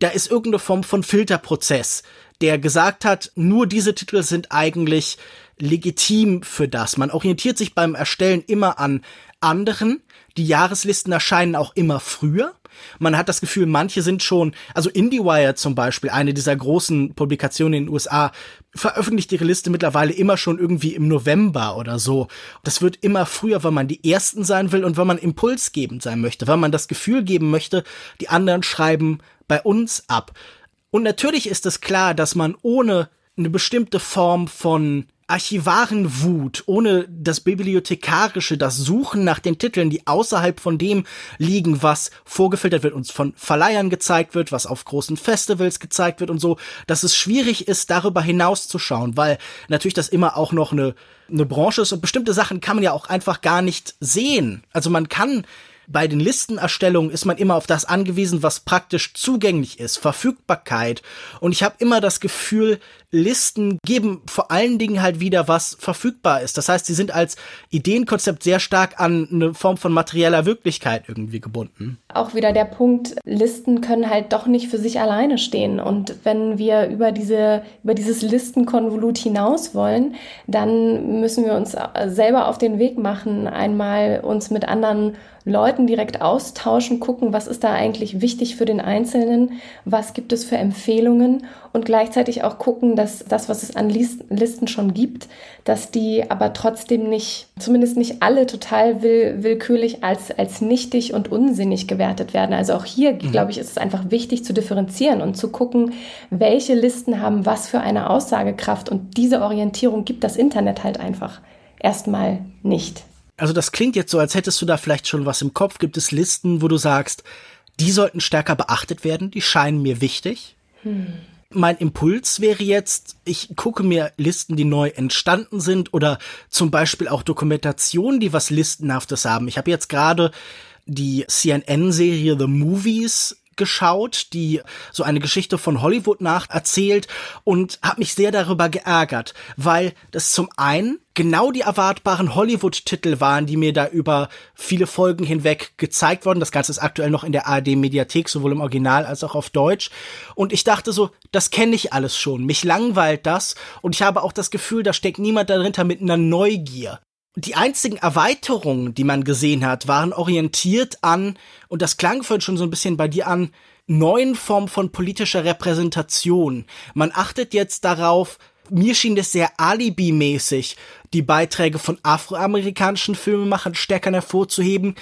Speaker 1: da ist irgendeine Form von Filterprozess, der gesagt hat, nur diese Titel sind eigentlich legitim für das. Man orientiert sich beim Erstellen immer an anderen. Die Jahreslisten erscheinen auch immer früher. Man hat das Gefühl, manche sind schon, also IndieWire zum Beispiel, eine dieser großen Publikationen in den USA, veröffentlicht ihre Liste mittlerweile immer schon irgendwie im November oder so. Das wird immer früher, weil man die Ersten sein will und weil man impulsgebend sein möchte, weil man das Gefühl geben möchte, die anderen schreiben bei uns ab. Und natürlich ist es klar, dass man ohne eine bestimmte Form von Archivarenwut, ohne das Bibliothekarische, das Suchen nach den Titeln, die außerhalb von dem liegen, was vorgefiltert wird, uns von Verleihern gezeigt wird, was auf großen Festivals gezeigt wird und so, dass es schwierig ist, darüber hinauszuschauen, weil natürlich das immer auch noch eine, eine Branche ist und bestimmte Sachen kann man ja auch einfach gar nicht sehen. Also man kann bei den Listenerstellungen ist man immer auf das angewiesen, was praktisch zugänglich ist, Verfügbarkeit. Und ich habe immer das Gefühl, Listen geben vor allen Dingen halt wieder, was verfügbar ist. Das heißt, sie sind als Ideenkonzept sehr stark an eine Form von materieller Wirklichkeit irgendwie gebunden.
Speaker 2: Auch wieder der Punkt, Listen können halt doch nicht für sich alleine stehen. Und wenn wir über diese, über dieses Listenkonvolut hinaus wollen, dann müssen wir uns selber auf den Weg machen, einmal uns mit anderen Leuten direkt austauschen, gucken, was ist da eigentlich wichtig für den Einzelnen, was gibt es für Empfehlungen und gleichzeitig auch gucken, dass das, was es an Listen schon gibt, dass die aber trotzdem nicht, zumindest nicht alle total will, willkürlich als, als nichtig und unsinnig gewertet werden. Also auch hier, mhm. glaube ich, ist es einfach wichtig zu differenzieren und zu gucken, welche Listen haben was für eine Aussagekraft und diese Orientierung gibt das Internet halt einfach erstmal nicht.
Speaker 1: Also das klingt jetzt so, als hättest du da vielleicht schon was im Kopf. Gibt es Listen, wo du sagst, die sollten stärker beachtet werden, die scheinen mir wichtig? Hm. Mein Impuls wäre jetzt, ich gucke mir Listen, die neu entstanden sind oder zum Beispiel auch Dokumentationen, die was Listenhaftes haben. Ich habe jetzt gerade die CNN-Serie The Movies geschaut, die so eine Geschichte von Hollywood nacherzählt und habe mich sehr darüber geärgert, weil das zum einen genau die erwartbaren Hollywood-Titel waren, die mir da über viele Folgen hinweg gezeigt wurden. Das Ganze ist aktuell noch in der ARD-Mediathek, sowohl im Original als auch auf Deutsch. Und ich dachte so, das kenne ich alles schon. Mich langweilt das. Und ich habe auch das Gefühl, da steckt niemand dahinter mit einer Neugier die einzigen Erweiterungen, die man gesehen hat, waren orientiert an, und das klang vorhin schon so ein bisschen bei dir an, neuen Form von politischer Repräsentation. Man achtet jetzt darauf, mir schien es sehr alibimäßig, die Beiträge von afroamerikanischen Filmemachern stärker hervorzuheben,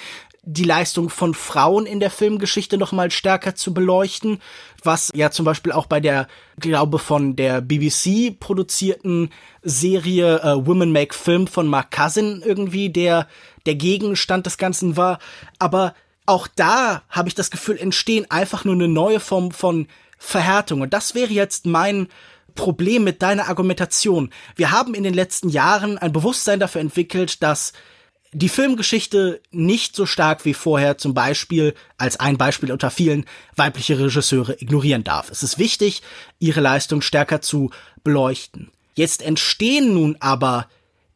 Speaker 1: die Leistung von Frauen in der Filmgeschichte noch mal stärker zu beleuchten, was ja zum Beispiel auch bei der, glaube von der BBC produzierten Serie äh, Women Make Film von Mark Cousin irgendwie der der Gegenstand des Ganzen war. Aber auch da habe ich das Gefühl, entstehen einfach nur eine neue Form von Verhärtung. Und das wäre jetzt mein Problem mit deiner Argumentation. Wir haben in den letzten Jahren ein Bewusstsein dafür entwickelt, dass die Filmgeschichte nicht so stark wie vorher zum Beispiel, als ein Beispiel unter vielen, weibliche Regisseure ignorieren darf. Es ist wichtig, ihre Leistung stärker zu beleuchten. Jetzt entstehen nun aber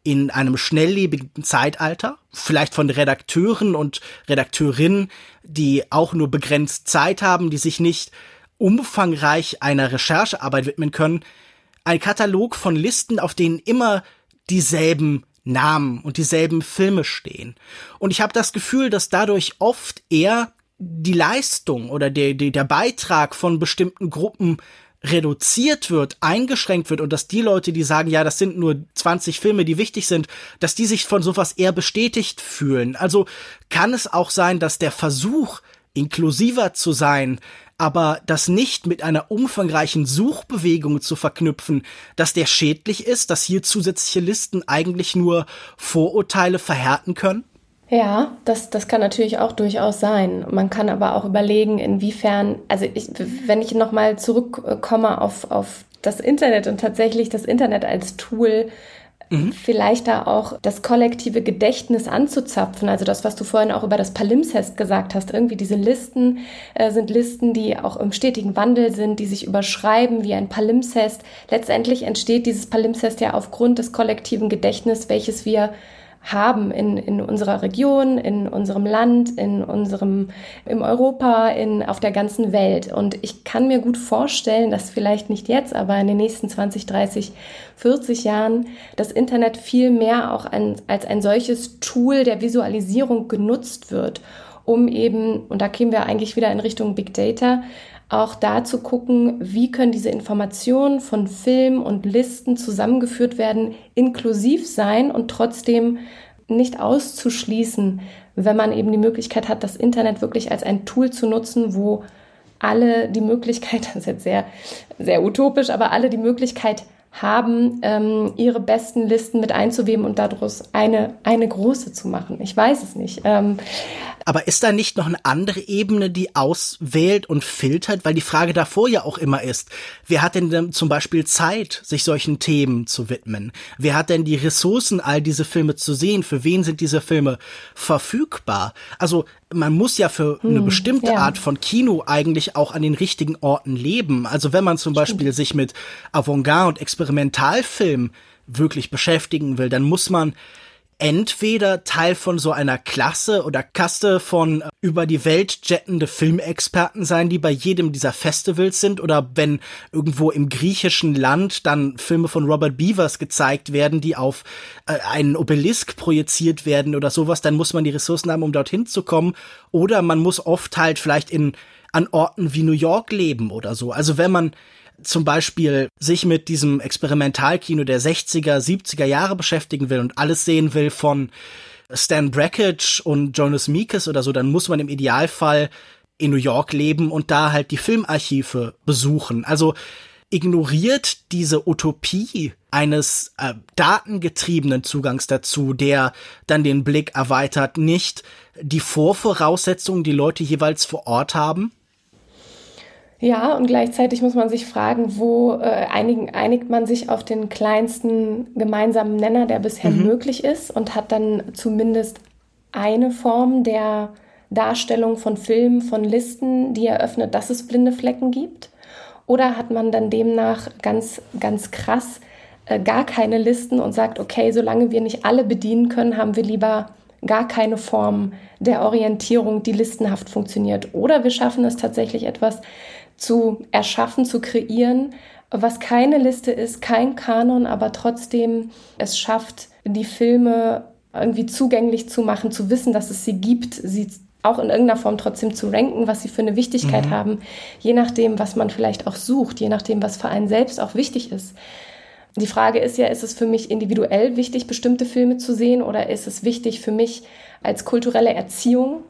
Speaker 1: in einem schnelllebigen Zeitalter, vielleicht von Redakteuren und Redakteurinnen, die auch nur begrenzt Zeit haben, die sich nicht umfangreich einer Recherchearbeit widmen können, ein Katalog von Listen, auf denen immer dieselben Namen und dieselben Filme stehen. Und ich habe das Gefühl, dass dadurch oft eher die Leistung oder der, der, der Beitrag von bestimmten Gruppen reduziert wird, eingeschränkt wird und dass die Leute, die sagen, ja, das sind nur 20 Filme, die wichtig sind, dass die sich von sowas eher bestätigt fühlen. Also kann es auch sein, dass der Versuch, inklusiver zu sein, aber das nicht mit einer umfangreichen Suchbewegung zu verknüpfen, dass der schädlich ist, dass hier zusätzliche Listen eigentlich nur Vorurteile verhärten können?
Speaker 2: Ja, das, das kann natürlich auch durchaus sein. Man kann aber auch überlegen, inwiefern, also ich, wenn ich nochmal zurückkomme auf, auf das Internet und tatsächlich das Internet als Tool Mhm. Vielleicht da auch das kollektive Gedächtnis anzuzapfen. Also das, was du vorhin auch über das Palimpsest gesagt hast. Irgendwie diese Listen äh, sind Listen, die auch im stetigen Wandel sind, die sich überschreiben wie ein Palimpsest. Letztendlich entsteht dieses Palimpsest ja aufgrund des kollektiven Gedächtnisses, welches wir haben in, in unserer Region, in unserem Land, in unserem, im Europa, in, auf der ganzen Welt. Und ich kann mir gut vorstellen, dass vielleicht nicht jetzt, aber in den nächsten 20, 30, 40 Jahren das Internet viel mehr auch ein, als ein solches Tool der Visualisierung genutzt wird, um eben, und da kämen wir eigentlich wieder in Richtung Big Data, auch da zu gucken, wie können diese Informationen von Film und Listen zusammengeführt werden, inklusiv sein und trotzdem nicht auszuschließen, wenn man eben die Möglichkeit hat, das Internet wirklich als ein Tool zu nutzen, wo alle die Möglichkeit, das ist jetzt sehr, sehr utopisch, aber alle die Möglichkeit haben, ähm, ihre besten Listen mit einzuweben und daraus eine, eine große zu machen. Ich weiß es nicht. Ähm,
Speaker 1: aber ist da nicht noch eine andere Ebene, die auswählt und filtert? Weil die Frage davor ja auch immer ist, wer hat denn zum Beispiel Zeit, sich solchen Themen zu widmen? Wer hat denn die Ressourcen, all diese Filme zu sehen? Für wen sind diese Filme verfügbar? Also man muss ja für hm, eine bestimmte ja. Art von Kino eigentlich auch an den richtigen Orten leben. Also wenn man zum Beispiel sich mit Avantgarde und Experimentalfilm wirklich beschäftigen will, dann muss man entweder Teil von so einer Klasse oder Kaste von äh, über die Welt jettende Filmexperten sein, die bei jedem dieser Festivals sind oder wenn irgendwo im griechischen Land dann Filme von Robert Beavers gezeigt werden, die auf äh, einen Obelisk projiziert werden oder sowas, dann muss man die Ressourcen haben, um dorthin zu kommen oder man muss oft halt vielleicht in an Orten wie New York leben oder so. Also wenn man zum Beispiel sich mit diesem Experimentalkino der 60er, 70er Jahre beschäftigen will und alles sehen will von Stan Brakhage und Jonas Meekes oder so, dann muss man im Idealfall in New York leben und da halt die Filmarchive besuchen. Also ignoriert diese Utopie eines äh, datengetriebenen Zugangs dazu, der dann den Blick erweitert, nicht die Vorvoraussetzungen, die Leute jeweils vor Ort haben?
Speaker 2: Ja, und gleichzeitig muss man sich fragen, wo äh, einigen, einigt man sich auf den kleinsten gemeinsamen Nenner, der bisher mhm. möglich ist und hat dann zumindest eine Form der Darstellung von Filmen, von Listen, die eröffnet, dass es blinde Flecken gibt? Oder hat man dann demnach ganz, ganz krass äh, gar keine Listen und sagt, okay, solange wir nicht alle bedienen können, haben wir lieber gar keine Form der Orientierung, die listenhaft funktioniert. Oder wir schaffen es tatsächlich etwas, zu erschaffen, zu kreieren, was keine Liste ist, kein Kanon, aber trotzdem es schafft, die Filme irgendwie zugänglich zu machen, zu wissen, dass es sie gibt, sie auch in irgendeiner Form trotzdem zu ranken, was sie für eine Wichtigkeit mhm. haben, je nachdem, was man vielleicht auch sucht, je nachdem, was für einen selbst auch wichtig ist. Die Frage ist ja, ist es für mich individuell wichtig, bestimmte Filme zu sehen oder ist es wichtig für mich als kulturelle Erziehung,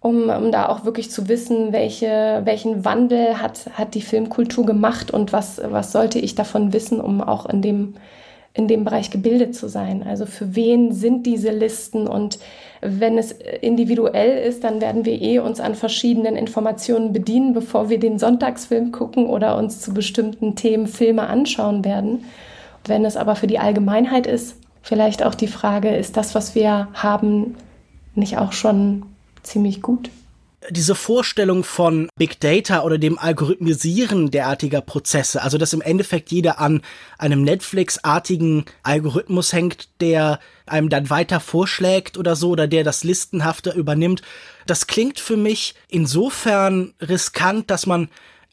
Speaker 2: um, um da auch wirklich zu wissen, welche, welchen Wandel hat, hat die Filmkultur gemacht und was, was sollte ich davon wissen, um auch in dem, in dem Bereich gebildet zu sein. Also für wen sind diese Listen und wenn es individuell ist, dann werden wir eh uns an verschiedenen Informationen bedienen, bevor wir den Sonntagsfilm gucken oder uns zu bestimmten Themen Filme anschauen werden. Wenn es aber für die Allgemeinheit ist, vielleicht auch die Frage, ist das, was wir haben, nicht auch schon ziemlich gut?
Speaker 1: diese Vorstellung von Big Data oder dem Algorithmisieren derartiger Prozesse, also dass im Endeffekt jeder an einem Netflix-artigen Algorithmus hängt, der einem dann weiter vorschlägt oder so, oder der das Listenhafte übernimmt, das klingt für mich insofern riskant, dass man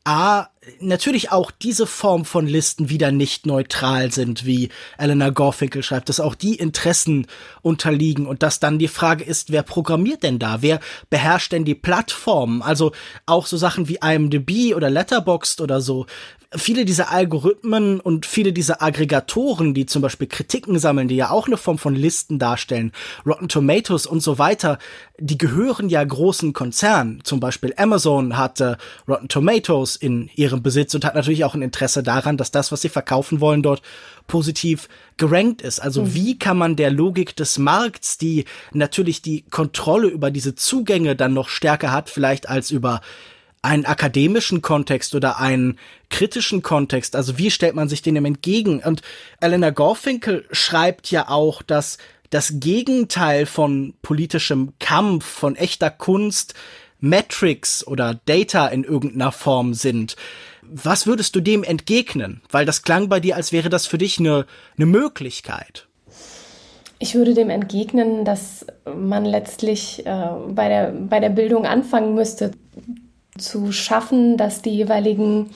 Speaker 1: A, natürlich auch diese Form von Listen wieder nicht neutral sind, wie Eleanor Gorfinkel schreibt, dass auch die Interessen unterliegen und dass dann die Frage ist, wer programmiert denn da? Wer beherrscht denn die Plattformen? Also auch so Sachen wie IMDb oder Letterboxd oder so viele dieser Algorithmen und viele dieser Aggregatoren, die zum Beispiel Kritiken sammeln, die ja auch eine Form von Listen darstellen, Rotten Tomatoes und so weiter, die gehören ja großen Konzernen. Zum Beispiel Amazon hat äh, Rotten Tomatoes in ihrem Besitz und hat natürlich auch ein Interesse daran, dass das, was sie verkaufen wollen, dort positiv gerankt ist. Also mhm. wie kann man der Logik des Markts, die natürlich die Kontrolle über diese Zugänge dann noch stärker hat, vielleicht als über einen akademischen Kontext oder einen kritischen Kontext? Also wie stellt man sich dem entgegen? Und Elena Gorfinkel schreibt ja auch, dass das Gegenteil von politischem Kampf, von echter Kunst, Metrics oder Data in irgendeiner Form sind. Was würdest du dem entgegnen? Weil das klang bei dir, als wäre das für dich eine, eine Möglichkeit.
Speaker 2: Ich würde dem entgegnen, dass man letztlich äh, bei, der, bei der Bildung anfangen müsste, zu schaffen, dass die jeweiligen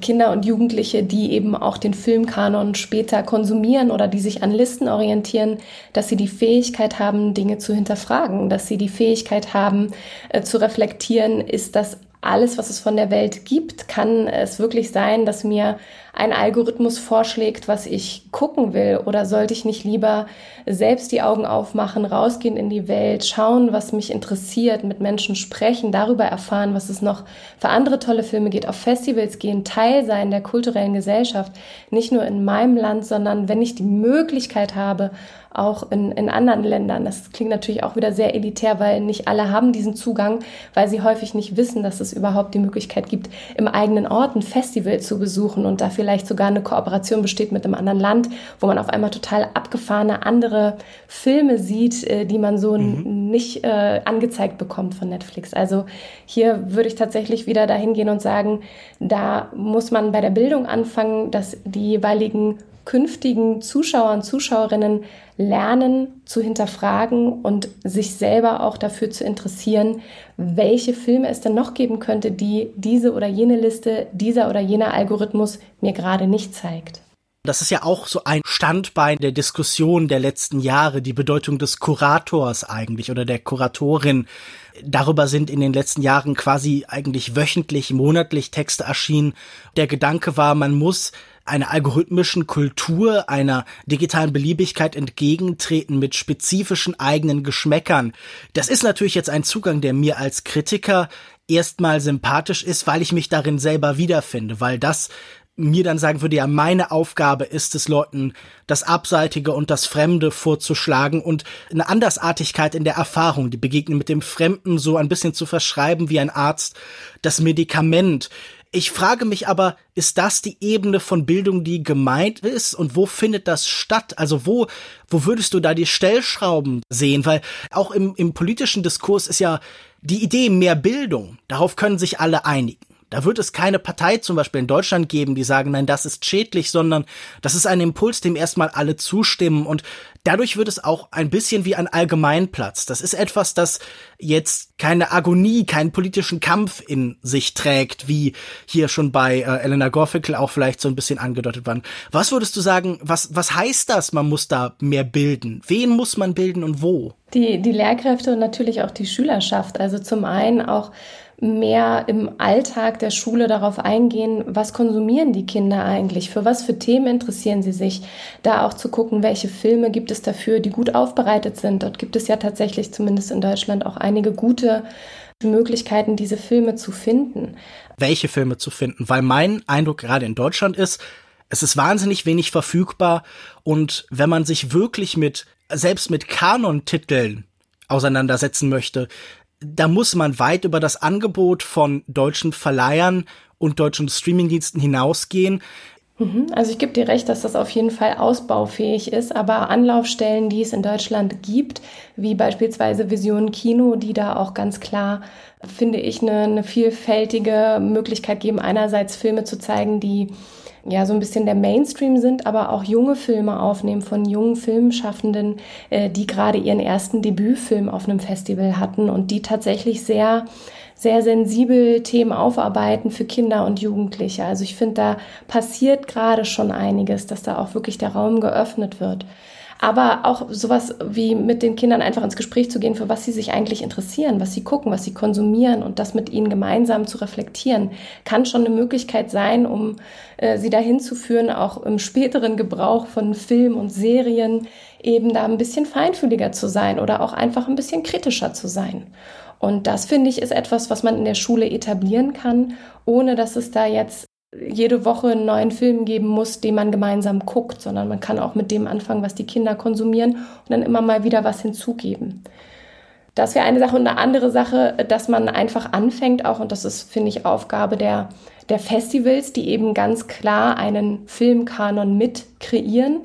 Speaker 2: Kinder und Jugendliche, die eben auch den Filmkanon später konsumieren oder die sich an Listen orientieren, dass sie die Fähigkeit haben, Dinge zu hinterfragen, dass sie die Fähigkeit haben, äh, zu reflektieren, ist das alles, was es von der Welt gibt, kann es wirklich sein, dass mir ein Algorithmus vorschlägt, was ich gucken will? Oder sollte ich nicht lieber selbst die Augen aufmachen, rausgehen in die Welt, schauen, was mich interessiert, mit Menschen sprechen, darüber erfahren, was es noch für andere tolle Filme geht, auf Festivals gehen, Teil sein der kulturellen Gesellschaft, nicht nur in meinem Land, sondern wenn ich die Möglichkeit habe, auch in, in anderen Ländern. Das klingt natürlich auch wieder sehr elitär, weil nicht alle haben diesen Zugang, weil sie häufig nicht wissen, dass es überhaupt die Möglichkeit gibt, im eigenen Ort ein Festival zu besuchen und da vielleicht sogar eine Kooperation besteht mit einem anderen Land, wo man auf einmal total abgefahrene andere Filme sieht, äh, die man so mhm. nicht äh, angezeigt bekommt von Netflix. Also hier würde ich tatsächlich wieder dahin gehen und sagen, da muss man bei der Bildung anfangen, dass die jeweiligen künftigen Zuschauer und Zuschauerinnen lernen zu hinterfragen und sich selber auch dafür zu interessieren, welche Filme es denn noch geben könnte, die diese oder jene Liste, dieser oder jener Algorithmus mir gerade nicht zeigt.
Speaker 1: Das ist ja auch so ein Standbein der Diskussion der letzten Jahre, die Bedeutung des Kurators eigentlich oder der Kuratorin. Darüber sind in den letzten Jahren quasi eigentlich wöchentlich, monatlich Texte erschienen. Der Gedanke war, man muss einer algorithmischen Kultur, einer digitalen Beliebigkeit entgegentreten mit spezifischen eigenen Geschmäckern. Das ist natürlich jetzt ein Zugang, der mir als Kritiker erstmal sympathisch ist, weil ich mich darin selber wiederfinde, weil das mir dann sagen würde, ja, meine Aufgabe ist es, Leuten das Abseitige und das Fremde vorzuschlagen und eine Andersartigkeit in der Erfahrung, die Begegnung mit dem Fremden so ein bisschen zu verschreiben wie ein Arzt das Medikament. Ich frage mich aber, ist das die Ebene von Bildung, die gemeint ist? Und wo findet das statt? Also wo, wo würdest du da die Stellschrauben sehen? Weil auch im, im politischen Diskurs ist ja die Idee mehr Bildung. Darauf können sich alle einigen. Da wird es keine Partei zum Beispiel in Deutschland geben, die sagen, nein, das ist schädlich, sondern das ist ein Impuls, dem erstmal alle zustimmen. Und dadurch wird es auch ein bisschen wie ein Allgemeinplatz. Das ist etwas, das jetzt keine Agonie, keinen politischen Kampf in sich trägt, wie hier schon bei äh, Elena Gorfickel auch vielleicht so ein bisschen angedeutet waren. Was würdest du sagen, was, was heißt das, man muss da mehr bilden? Wen muss man bilden und wo?
Speaker 2: Die, die Lehrkräfte und natürlich auch die Schülerschaft. Also zum einen auch mehr im Alltag der Schule darauf eingehen, was konsumieren die Kinder eigentlich, für was für Themen interessieren sie sich, da auch zu gucken, welche Filme gibt es dafür, die gut aufbereitet sind. Dort gibt es ja tatsächlich zumindest in Deutschland auch einige gute Möglichkeiten, diese Filme zu finden.
Speaker 1: Welche Filme zu finden? Weil mein Eindruck gerade in Deutschland ist, es ist wahnsinnig wenig verfügbar und wenn man sich wirklich mit, selbst mit Kanon-Titeln auseinandersetzen möchte, da muss man weit über das Angebot von deutschen Verleihern und deutschen Streamingdiensten hinausgehen.
Speaker 2: Mhm. Also ich gebe dir recht, dass das auf jeden Fall ausbaufähig ist, aber Anlaufstellen, die es in Deutschland gibt, wie beispielsweise Vision Kino, die da auch ganz klar, finde ich, eine, eine vielfältige Möglichkeit geben, einerseits Filme zu zeigen, die ja so ein bisschen der Mainstream sind, aber auch junge Filme aufnehmen von jungen Filmschaffenden, äh, die gerade ihren ersten Debütfilm auf einem Festival hatten und die tatsächlich sehr sehr sensibel Themen aufarbeiten für Kinder und Jugendliche. Also ich finde, da passiert gerade schon einiges, dass da auch wirklich der Raum geöffnet wird. Aber auch sowas wie mit den Kindern einfach ins Gespräch zu gehen, für was sie sich eigentlich interessieren, was sie gucken, was sie konsumieren und das mit ihnen gemeinsam zu reflektieren, kann schon eine Möglichkeit sein, um äh, sie dahin zu führen, auch im späteren Gebrauch von Film und Serien eben da ein bisschen feinfühliger zu sein oder auch einfach ein bisschen kritischer zu sein. Und das finde ich ist etwas, was man in der Schule etablieren kann, ohne dass es da jetzt jede Woche einen neuen Film geben muss, den man gemeinsam guckt, sondern man kann auch mit dem anfangen, was die Kinder konsumieren und dann immer mal wieder was hinzugeben. Das wäre eine Sache und eine andere Sache, dass man einfach anfängt auch, und das ist, finde ich, Aufgabe der, der Festivals, die eben ganz klar einen Filmkanon mit kreieren,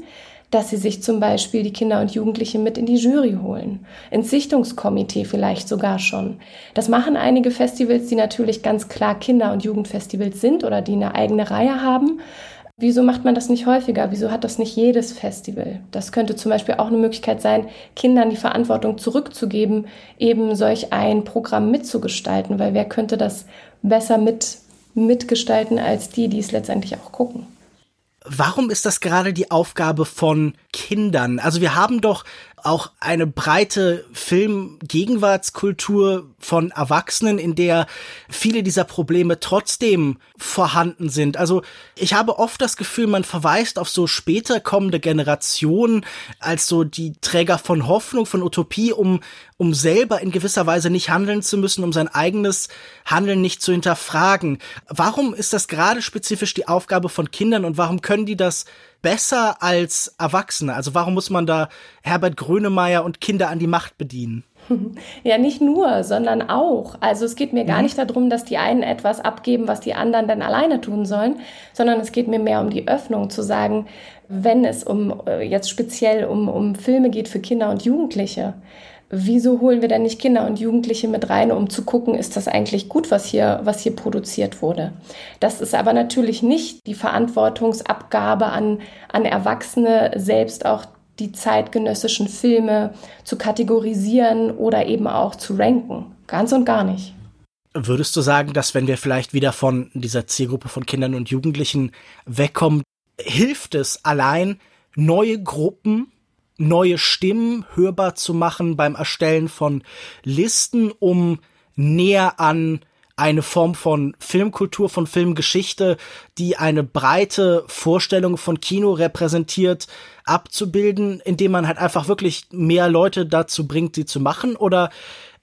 Speaker 2: dass sie sich zum Beispiel die Kinder und Jugendliche mit in die Jury holen, ins Sichtungskomitee vielleicht sogar schon. Das machen einige Festivals, die natürlich ganz klar Kinder- und Jugendfestivals sind oder die eine eigene Reihe haben. Wieso macht man das nicht häufiger? Wieso hat das nicht jedes Festival? Das könnte zum Beispiel auch eine Möglichkeit sein, Kindern die Verantwortung zurückzugeben, eben solch ein Programm mitzugestalten, weil wer könnte das besser mit, mitgestalten als die, die es letztendlich auch gucken?
Speaker 1: Warum ist das gerade die Aufgabe von Kindern? Also wir haben doch auch eine breite Filmgegenwartskultur von Erwachsenen, in der viele dieser Probleme trotzdem vorhanden sind. Also ich habe oft das Gefühl, man verweist auf so später kommende Generationen als so die Träger von Hoffnung, von Utopie, um, um selber in gewisser Weise nicht handeln zu müssen, um sein eigenes Handeln nicht zu hinterfragen. Warum ist das gerade spezifisch die Aufgabe von Kindern und warum können die das besser als Erwachsene? Also warum muss man da Herbert Grönemeyer und Kinder an die Macht bedienen?
Speaker 2: Ja, nicht nur, sondern auch. Also es geht mir gar mhm. nicht darum, dass die einen etwas abgeben, was die anderen dann alleine tun sollen, sondern es geht mir mehr um die Öffnung zu sagen, wenn es um äh, jetzt speziell um, um Filme geht für Kinder und Jugendliche, wieso holen wir denn nicht Kinder und Jugendliche mit rein, um zu gucken, ist das eigentlich gut, was hier, was hier produziert wurde? Das ist aber natürlich nicht die Verantwortungsabgabe an, an Erwachsene, selbst auch die zeitgenössischen Filme zu kategorisieren oder eben auch zu ranken. Ganz und gar nicht.
Speaker 1: Würdest du sagen, dass wenn wir vielleicht wieder von dieser Zielgruppe von Kindern und Jugendlichen wegkommen, hilft es allein, neue Gruppen neue Stimmen hörbar zu machen beim Erstellen von Listen, um näher an eine Form von Filmkultur, von Filmgeschichte, die eine breite Vorstellung von Kino repräsentiert, abzubilden, indem man halt einfach wirklich mehr Leute dazu bringt, sie zu machen? Oder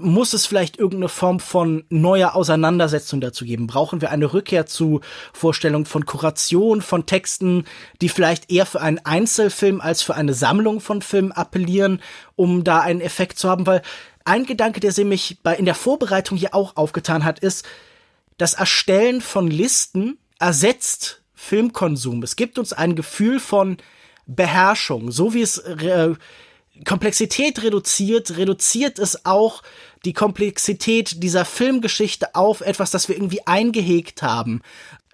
Speaker 1: muss es vielleicht irgendeine Form von neuer Auseinandersetzung dazu geben? Brauchen wir eine Rückkehr zu Vorstellungen von Kuration, von Texten, die vielleicht eher für einen Einzelfilm als für eine Sammlung von Filmen appellieren, um da einen Effekt zu haben? Weil ein Gedanke, der sie mich bei, in der Vorbereitung hier auch aufgetan hat, ist, das Erstellen von Listen ersetzt Filmkonsum. Es gibt uns ein Gefühl von Beherrschung, so wie es äh, Komplexität reduziert, reduziert es auch die Komplexität dieser Filmgeschichte auf etwas, das wir irgendwie eingehegt haben.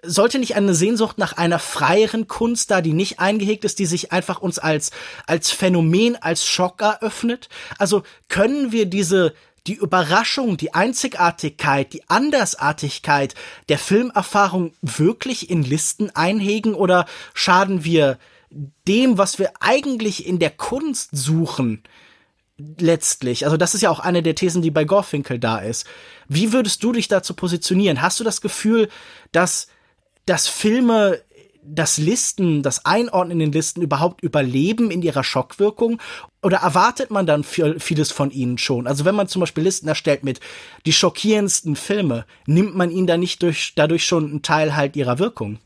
Speaker 1: Sollte nicht eine Sehnsucht nach einer freieren Kunst da, die nicht eingehegt ist, die sich einfach uns als, als Phänomen, als Schock eröffnet? Also können wir diese, die Überraschung, die Einzigartigkeit, die Andersartigkeit der Filmerfahrung wirklich in Listen einhegen oder schaden wir dem, was wir eigentlich in der Kunst suchen, letztlich. Also das ist ja auch eine der Thesen, die bei Gorfinkel da ist. Wie würdest du dich dazu positionieren? Hast du das Gefühl, dass, dass Filme das Listen, das Einordnen in den Listen überhaupt überleben in ihrer Schockwirkung? Oder erwartet man dann vieles von ihnen schon? Also wenn man zum Beispiel Listen erstellt mit die schockierendsten Filme, nimmt man ihnen da nicht durch, dadurch schon einen Teil halt ihrer Wirkung?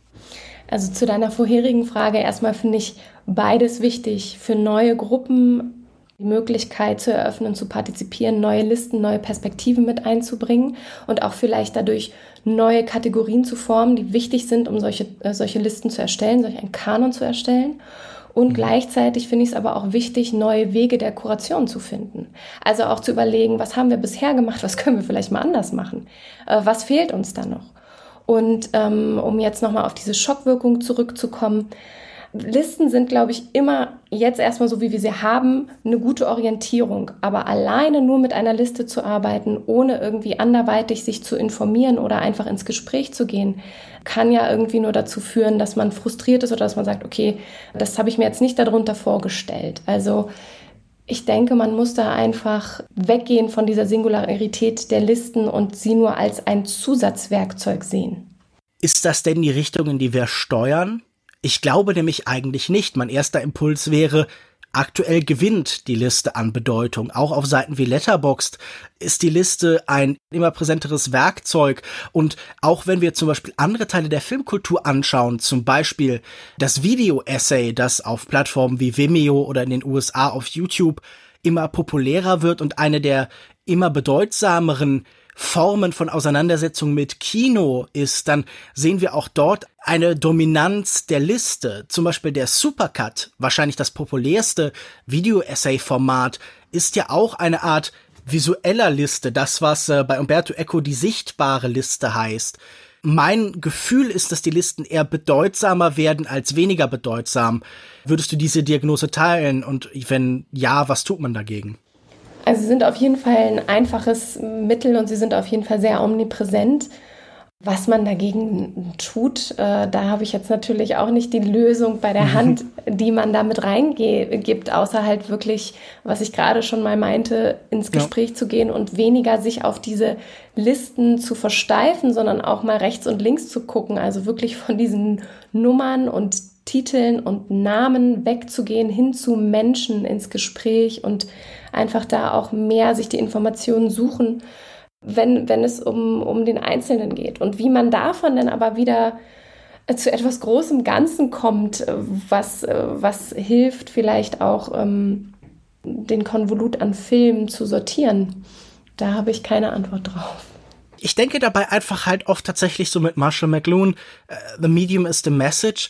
Speaker 2: Also zu deiner vorherigen Frage erstmal finde ich beides wichtig für neue Gruppen die Möglichkeit zu eröffnen, zu partizipieren, neue Listen, neue Perspektiven mit einzubringen und auch vielleicht dadurch neue Kategorien zu formen, die wichtig sind, um solche, äh, solche Listen zu erstellen, solch einen Kanon zu erstellen. Und mhm. gleichzeitig finde ich es aber auch wichtig, neue Wege der Kuration zu finden. Also auch zu überlegen, was haben wir bisher gemacht, was können wir vielleicht mal anders machen, äh, was fehlt uns da noch. Und ähm, um jetzt nochmal auf diese Schockwirkung zurückzukommen, Listen sind, glaube ich, immer jetzt erstmal so, wie wir sie haben, eine gute Orientierung. Aber alleine nur mit einer Liste zu arbeiten, ohne irgendwie anderweitig sich zu informieren oder einfach ins Gespräch zu gehen, kann ja irgendwie nur dazu führen, dass man frustriert ist oder dass man sagt, okay, das habe ich mir jetzt nicht darunter vorgestellt. Also ich denke, man muss da einfach weggehen von dieser Singularität der Listen und sie nur als ein Zusatzwerkzeug sehen.
Speaker 1: Ist das denn die Richtung, in die wir steuern? Ich glaube nämlich eigentlich nicht. Mein erster Impuls wäre, Aktuell gewinnt die Liste an Bedeutung. Auch auf Seiten wie Letterboxd ist die Liste ein immer präsenteres Werkzeug. Und auch wenn wir zum Beispiel andere Teile der Filmkultur anschauen, zum Beispiel das Video-Essay, das auf Plattformen wie Vimeo oder in den USA auf YouTube immer populärer wird und eine der immer bedeutsameren Formen von Auseinandersetzung mit Kino ist, dann sehen wir auch dort eine Dominanz der Liste. Zum Beispiel der Supercut, wahrscheinlich das populärste Video-Essay-Format, ist ja auch eine Art visueller Liste, das was äh, bei Umberto Eco die sichtbare Liste heißt. Mein Gefühl ist, dass die Listen eher bedeutsamer werden als weniger bedeutsam. Würdest du diese Diagnose teilen? Und wenn ja, was tut man dagegen?
Speaker 2: Also sie sind auf jeden Fall ein einfaches Mittel und sie sind auf jeden Fall sehr omnipräsent. Was man dagegen tut, äh, da habe ich jetzt natürlich auch nicht die Lösung bei der Hand, die man damit reingibt, außer halt wirklich, was ich gerade schon mal meinte, ins Gespräch ja. zu gehen und weniger sich auf diese Listen zu versteifen, sondern auch mal rechts und links zu gucken. Also wirklich von diesen Nummern und Titeln und Namen wegzugehen, hin zu Menschen ins Gespräch und einfach da auch mehr sich die Informationen suchen, wenn, wenn es um, um den Einzelnen geht. Und wie man davon dann aber wieder äh, zu etwas großem Ganzen kommt, äh, was, äh, was hilft vielleicht auch ähm, den Konvolut an Filmen zu sortieren. Da habe ich keine Antwort drauf.
Speaker 1: Ich denke dabei einfach halt oft tatsächlich so mit Marshall McLuhan, uh, The Medium is the Message.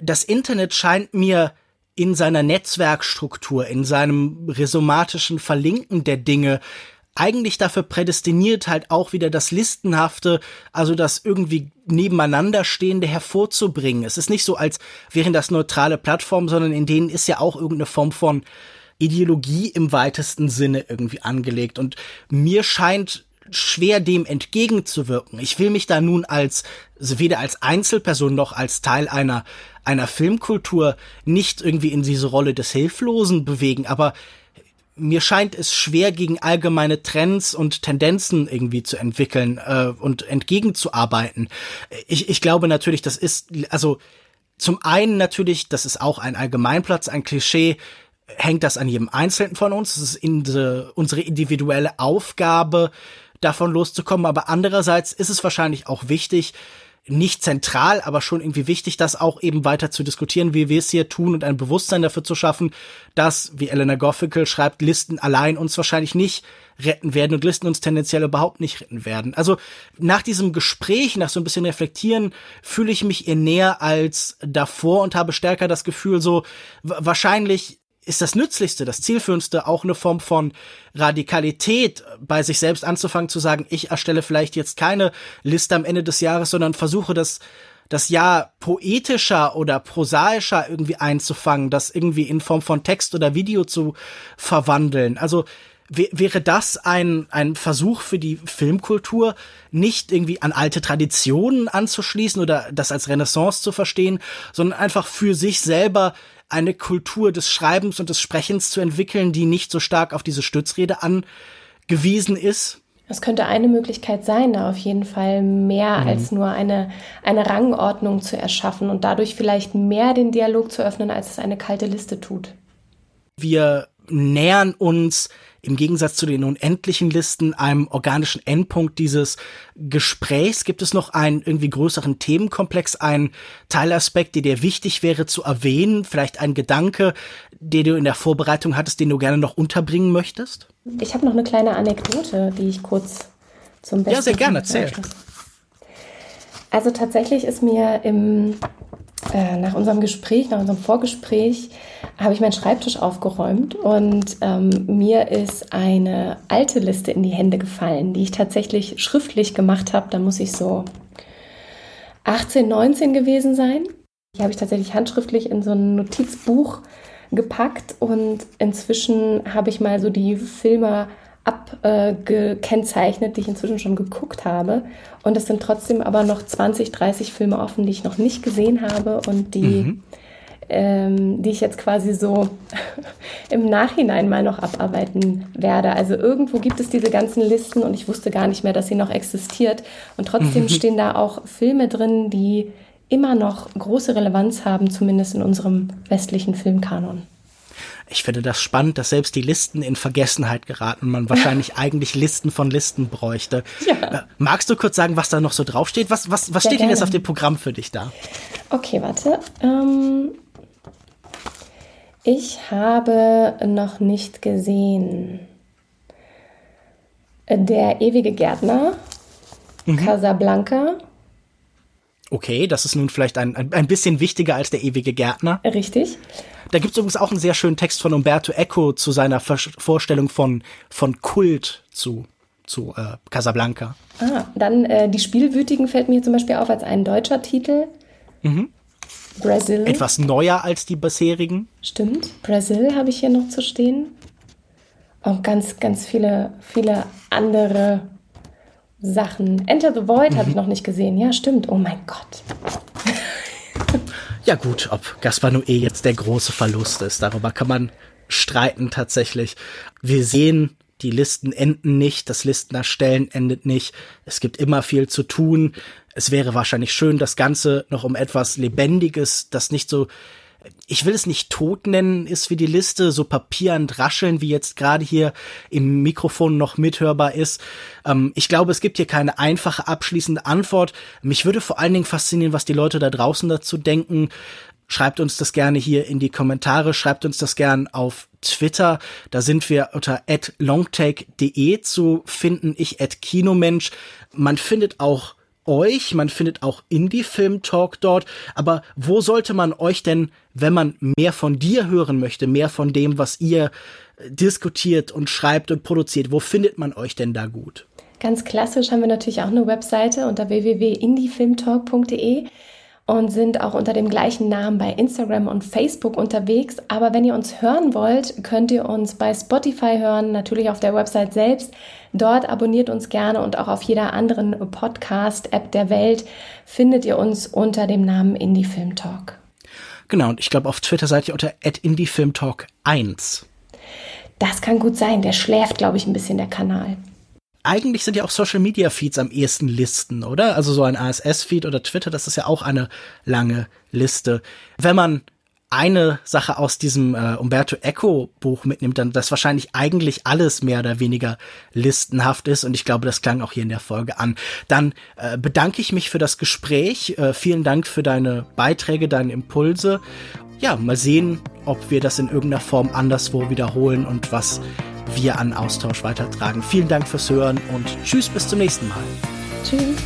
Speaker 1: Das Internet scheint mir in seiner Netzwerkstruktur, in seinem rhizomatischen Verlinken der Dinge eigentlich dafür prädestiniert, halt auch wieder das Listenhafte, also das irgendwie nebeneinander stehende hervorzubringen. Es ist nicht so, als wären das neutrale Plattformen, sondern in denen ist ja auch irgendeine Form von Ideologie im weitesten Sinne irgendwie angelegt. Und mir scheint schwer dem entgegenzuwirken. Ich will mich da nun als, weder als Einzelperson noch als Teil einer, einer Filmkultur nicht irgendwie in diese Rolle des Hilflosen bewegen, aber mir scheint es schwer, gegen allgemeine Trends und Tendenzen irgendwie zu entwickeln äh, und entgegenzuarbeiten. Ich, ich glaube natürlich, das ist, also zum einen natürlich, das ist auch ein Allgemeinplatz, ein Klischee, hängt das an jedem Einzelnen von uns. Das ist in die, unsere individuelle Aufgabe, davon loszukommen. Aber andererseits ist es wahrscheinlich auch wichtig, nicht zentral, aber schon irgendwie wichtig, das auch eben weiter zu diskutieren, wie wir es hier tun und ein Bewusstsein dafür zu schaffen, dass, wie Elena Goffical schreibt, Listen allein uns wahrscheinlich nicht retten werden und Listen uns tendenziell überhaupt nicht retten werden. Also nach diesem Gespräch, nach so ein bisschen Reflektieren, fühle ich mich ihr näher als davor und habe stärker das Gefühl, so wahrscheinlich ist das Nützlichste, das Zielführendste auch eine Form von Radikalität bei sich selbst anzufangen, zu sagen, ich erstelle vielleicht jetzt keine Liste am Ende des Jahres, sondern versuche das das Jahr poetischer oder prosaischer irgendwie einzufangen, das irgendwie in Form von Text oder Video zu verwandeln. Also wäre das ein, ein Versuch für die Filmkultur, nicht irgendwie an alte Traditionen anzuschließen oder das als Renaissance zu verstehen, sondern einfach für sich selber eine Kultur des Schreibens und des Sprechens zu entwickeln, die nicht so stark auf diese Stützrede angewiesen ist?
Speaker 2: Es könnte eine Möglichkeit sein, da auf jeden Fall mehr mhm. als nur eine, eine Rangordnung zu erschaffen und dadurch vielleicht mehr den Dialog zu öffnen, als es eine kalte Liste tut.
Speaker 1: Wir nähern uns im Gegensatz zu den unendlichen Listen einem organischen Endpunkt dieses Gesprächs. Gibt es noch einen irgendwie größeren Themenkomplex, einen Teilaspekt, der dir wichtig wäre zu erwähnen? Vielleicht ein Gedanke, den du in der Vorbereitung hattest, den du gerne noch unterbringen möchtest?
Speaker 2: Ich habe noch eine kleine Anekdote, die ich kurz zum Besten.
Speaker 1: Ja, sehr gerne, erzähl.
Speaker 2: Also tatsächlich ist mir im äh, nach unserem Gespräch, nach unserem Vorgespräch, habe ich meinen Schreibtisch aufgeräumt und ähm, mir ist eine alte Liste in die Hände gefallen, die ich tatsächlich schriftlich gemacht habe. Da muss ich so 18, 19 gewesen sein. Die habe ich tatsächlich handschriftlich in so ein Notizbuch gepackt und inzwischen habe ich mal so die Filme abgekennzeichnet, äh, die ich inzwischen schon geguckt habe. Und es sind trotzdem aber noch 20, 30 Filme offen, die ich noch nicht gesehen habe und die, mhm. ähm, die ich jetzt quasi so im Nachhinein mal noch abarbeiten werde. Also irgendwo gibt es diese ganzen Listen und ich wusste gar nicht mehr, dass sie noch existiert. Und trotzdem mhm. stehen da auch Filme drin, die immer noch große Relevanz haben, zumindest in unserem westlichen Filmkanon
Speaker 1: ich finde das spannend, dass selbst die Listen in Vergessenheit geraten, man wahrscheinlich eigentlich Listen von Listen bräuchte. Ja. Äh, magst du kurz sagen, was da noch so draufsteht? Was, was, was steht denn jetzt auf dem Programm für dich da?
Speaker 2: Okay, warte. Ähm, ich habe noch nicht gesehen. Der ewige Gärtner, mhm. Casablanca.
Speaker 1: Okay, das ist nun vielleicht ein, ein, ein bisschen wichtiger als der ewige Gärtner.
Speaker 2: Richtig.
Speaker 1: Da gibt es übrigens auch einen sehr schönen Text von Umberto Eco zu seiner Ver Vorstellung von, von Kult zu, zu äh, Casablanca.
Speaker 2: Ah, dann äh, Die Spielwütigen fällt mir zum Beispiel auf als ein deutscher Titel.
Speaker 1: Mhm. Brazil. Etwas neuer als die bisherigen.
Speaker 2: Stimmt. Brazil habe ich hier noch zu stehen. Und ganz, ganz viele, viele andere Sachen. Enter the Void mhm. habe ich noch nicht gesehen. Ja, stimmt. Oh mein Gott.
Speaker 1: Ja gut, ob Gaspar Noé jetzt der große Verlust ist, darüber kann man streiten tatsächlich. Wir sehen, die Listen enden nicht, das Listen erstellen endet nicht. Es gibt immer viel zu tun. Es wäre wahrscheinlich schön, das Ganze noch um etwas Lebendiges, das nicht so ich will es nicht tot nennen, ist wie die Liste, so papierend rascheln, wie jetzt gerade hier im Mikrofon noch mithörbar ist. Ähm, ich glaube, es gibt hier keine einfache abschließende Antwort. Mich würde vor allen Dingen faszinieren, was die Leute da draußen dazu denken. Schreibt uns das gerne hier in die Kommentare, schreibt uns das gerne auf Twitter. Da sind wir unter longtake.de zu finden, ich at Kinomensch. Man findet auch euch, man findet auch Indie-Film-Talk dort, aber wo sollte man euch denn, wenn man mehr von dir hören möchte, mehr von dem, was ihr äh, diskutiert und schreibt und produziert, wo findet man euch denn da gut?
Speaker 2: Ganz klassisch haben wir natürlich auch eine Webseite unter www.indiefilmtalk.de und sind auch unter dem gleichen Namen bei Instagram und Facebook unterwegs. Aber wenn ihr uns hören wollt, könnt ihr uns bei Spotify hören, natürlich auf der Website selbst. Dort abonniert uns gerne und auch auf jeder anderen Podcast-App der Welt findet ihr uns unter dem Namen Indie Film Talk.
Speaker 1: Genau, und ich glaube, auf Twitter seid ihr unter @indiefilmtalk1.
Speaker 2: Das kann gut sein. Der schläft, glaube ich, ein bisschen der Kanal
Speaker 1: eigentlich sind ja auch Social Media Feeds am ehesten Listen, oder? Also so ein ASS Feed oder Twitter, das ist ja auch eine lange Liste. Wenn man eine Sache aus diesem äh, Umberto Eco Buch mitnimmt, dann dass wahrscheinlich eigentlich alles mehr oder weniger listenhaft ist und ich glaube, das klang auch hier in der Folge an. Dann äh, bedanke ich mich für das Gespräch. Äh, vielen Dank für deine Beiträge, deine Impulse. Ja, mal sehen, ob wir das in irgendeiner Form anderswo wiederholen und was wir an Austausch weitertragen. Vielen Dank fürs Hören und tschüss, bis zum nächsten Mal.
Speaker 2: Tschüss.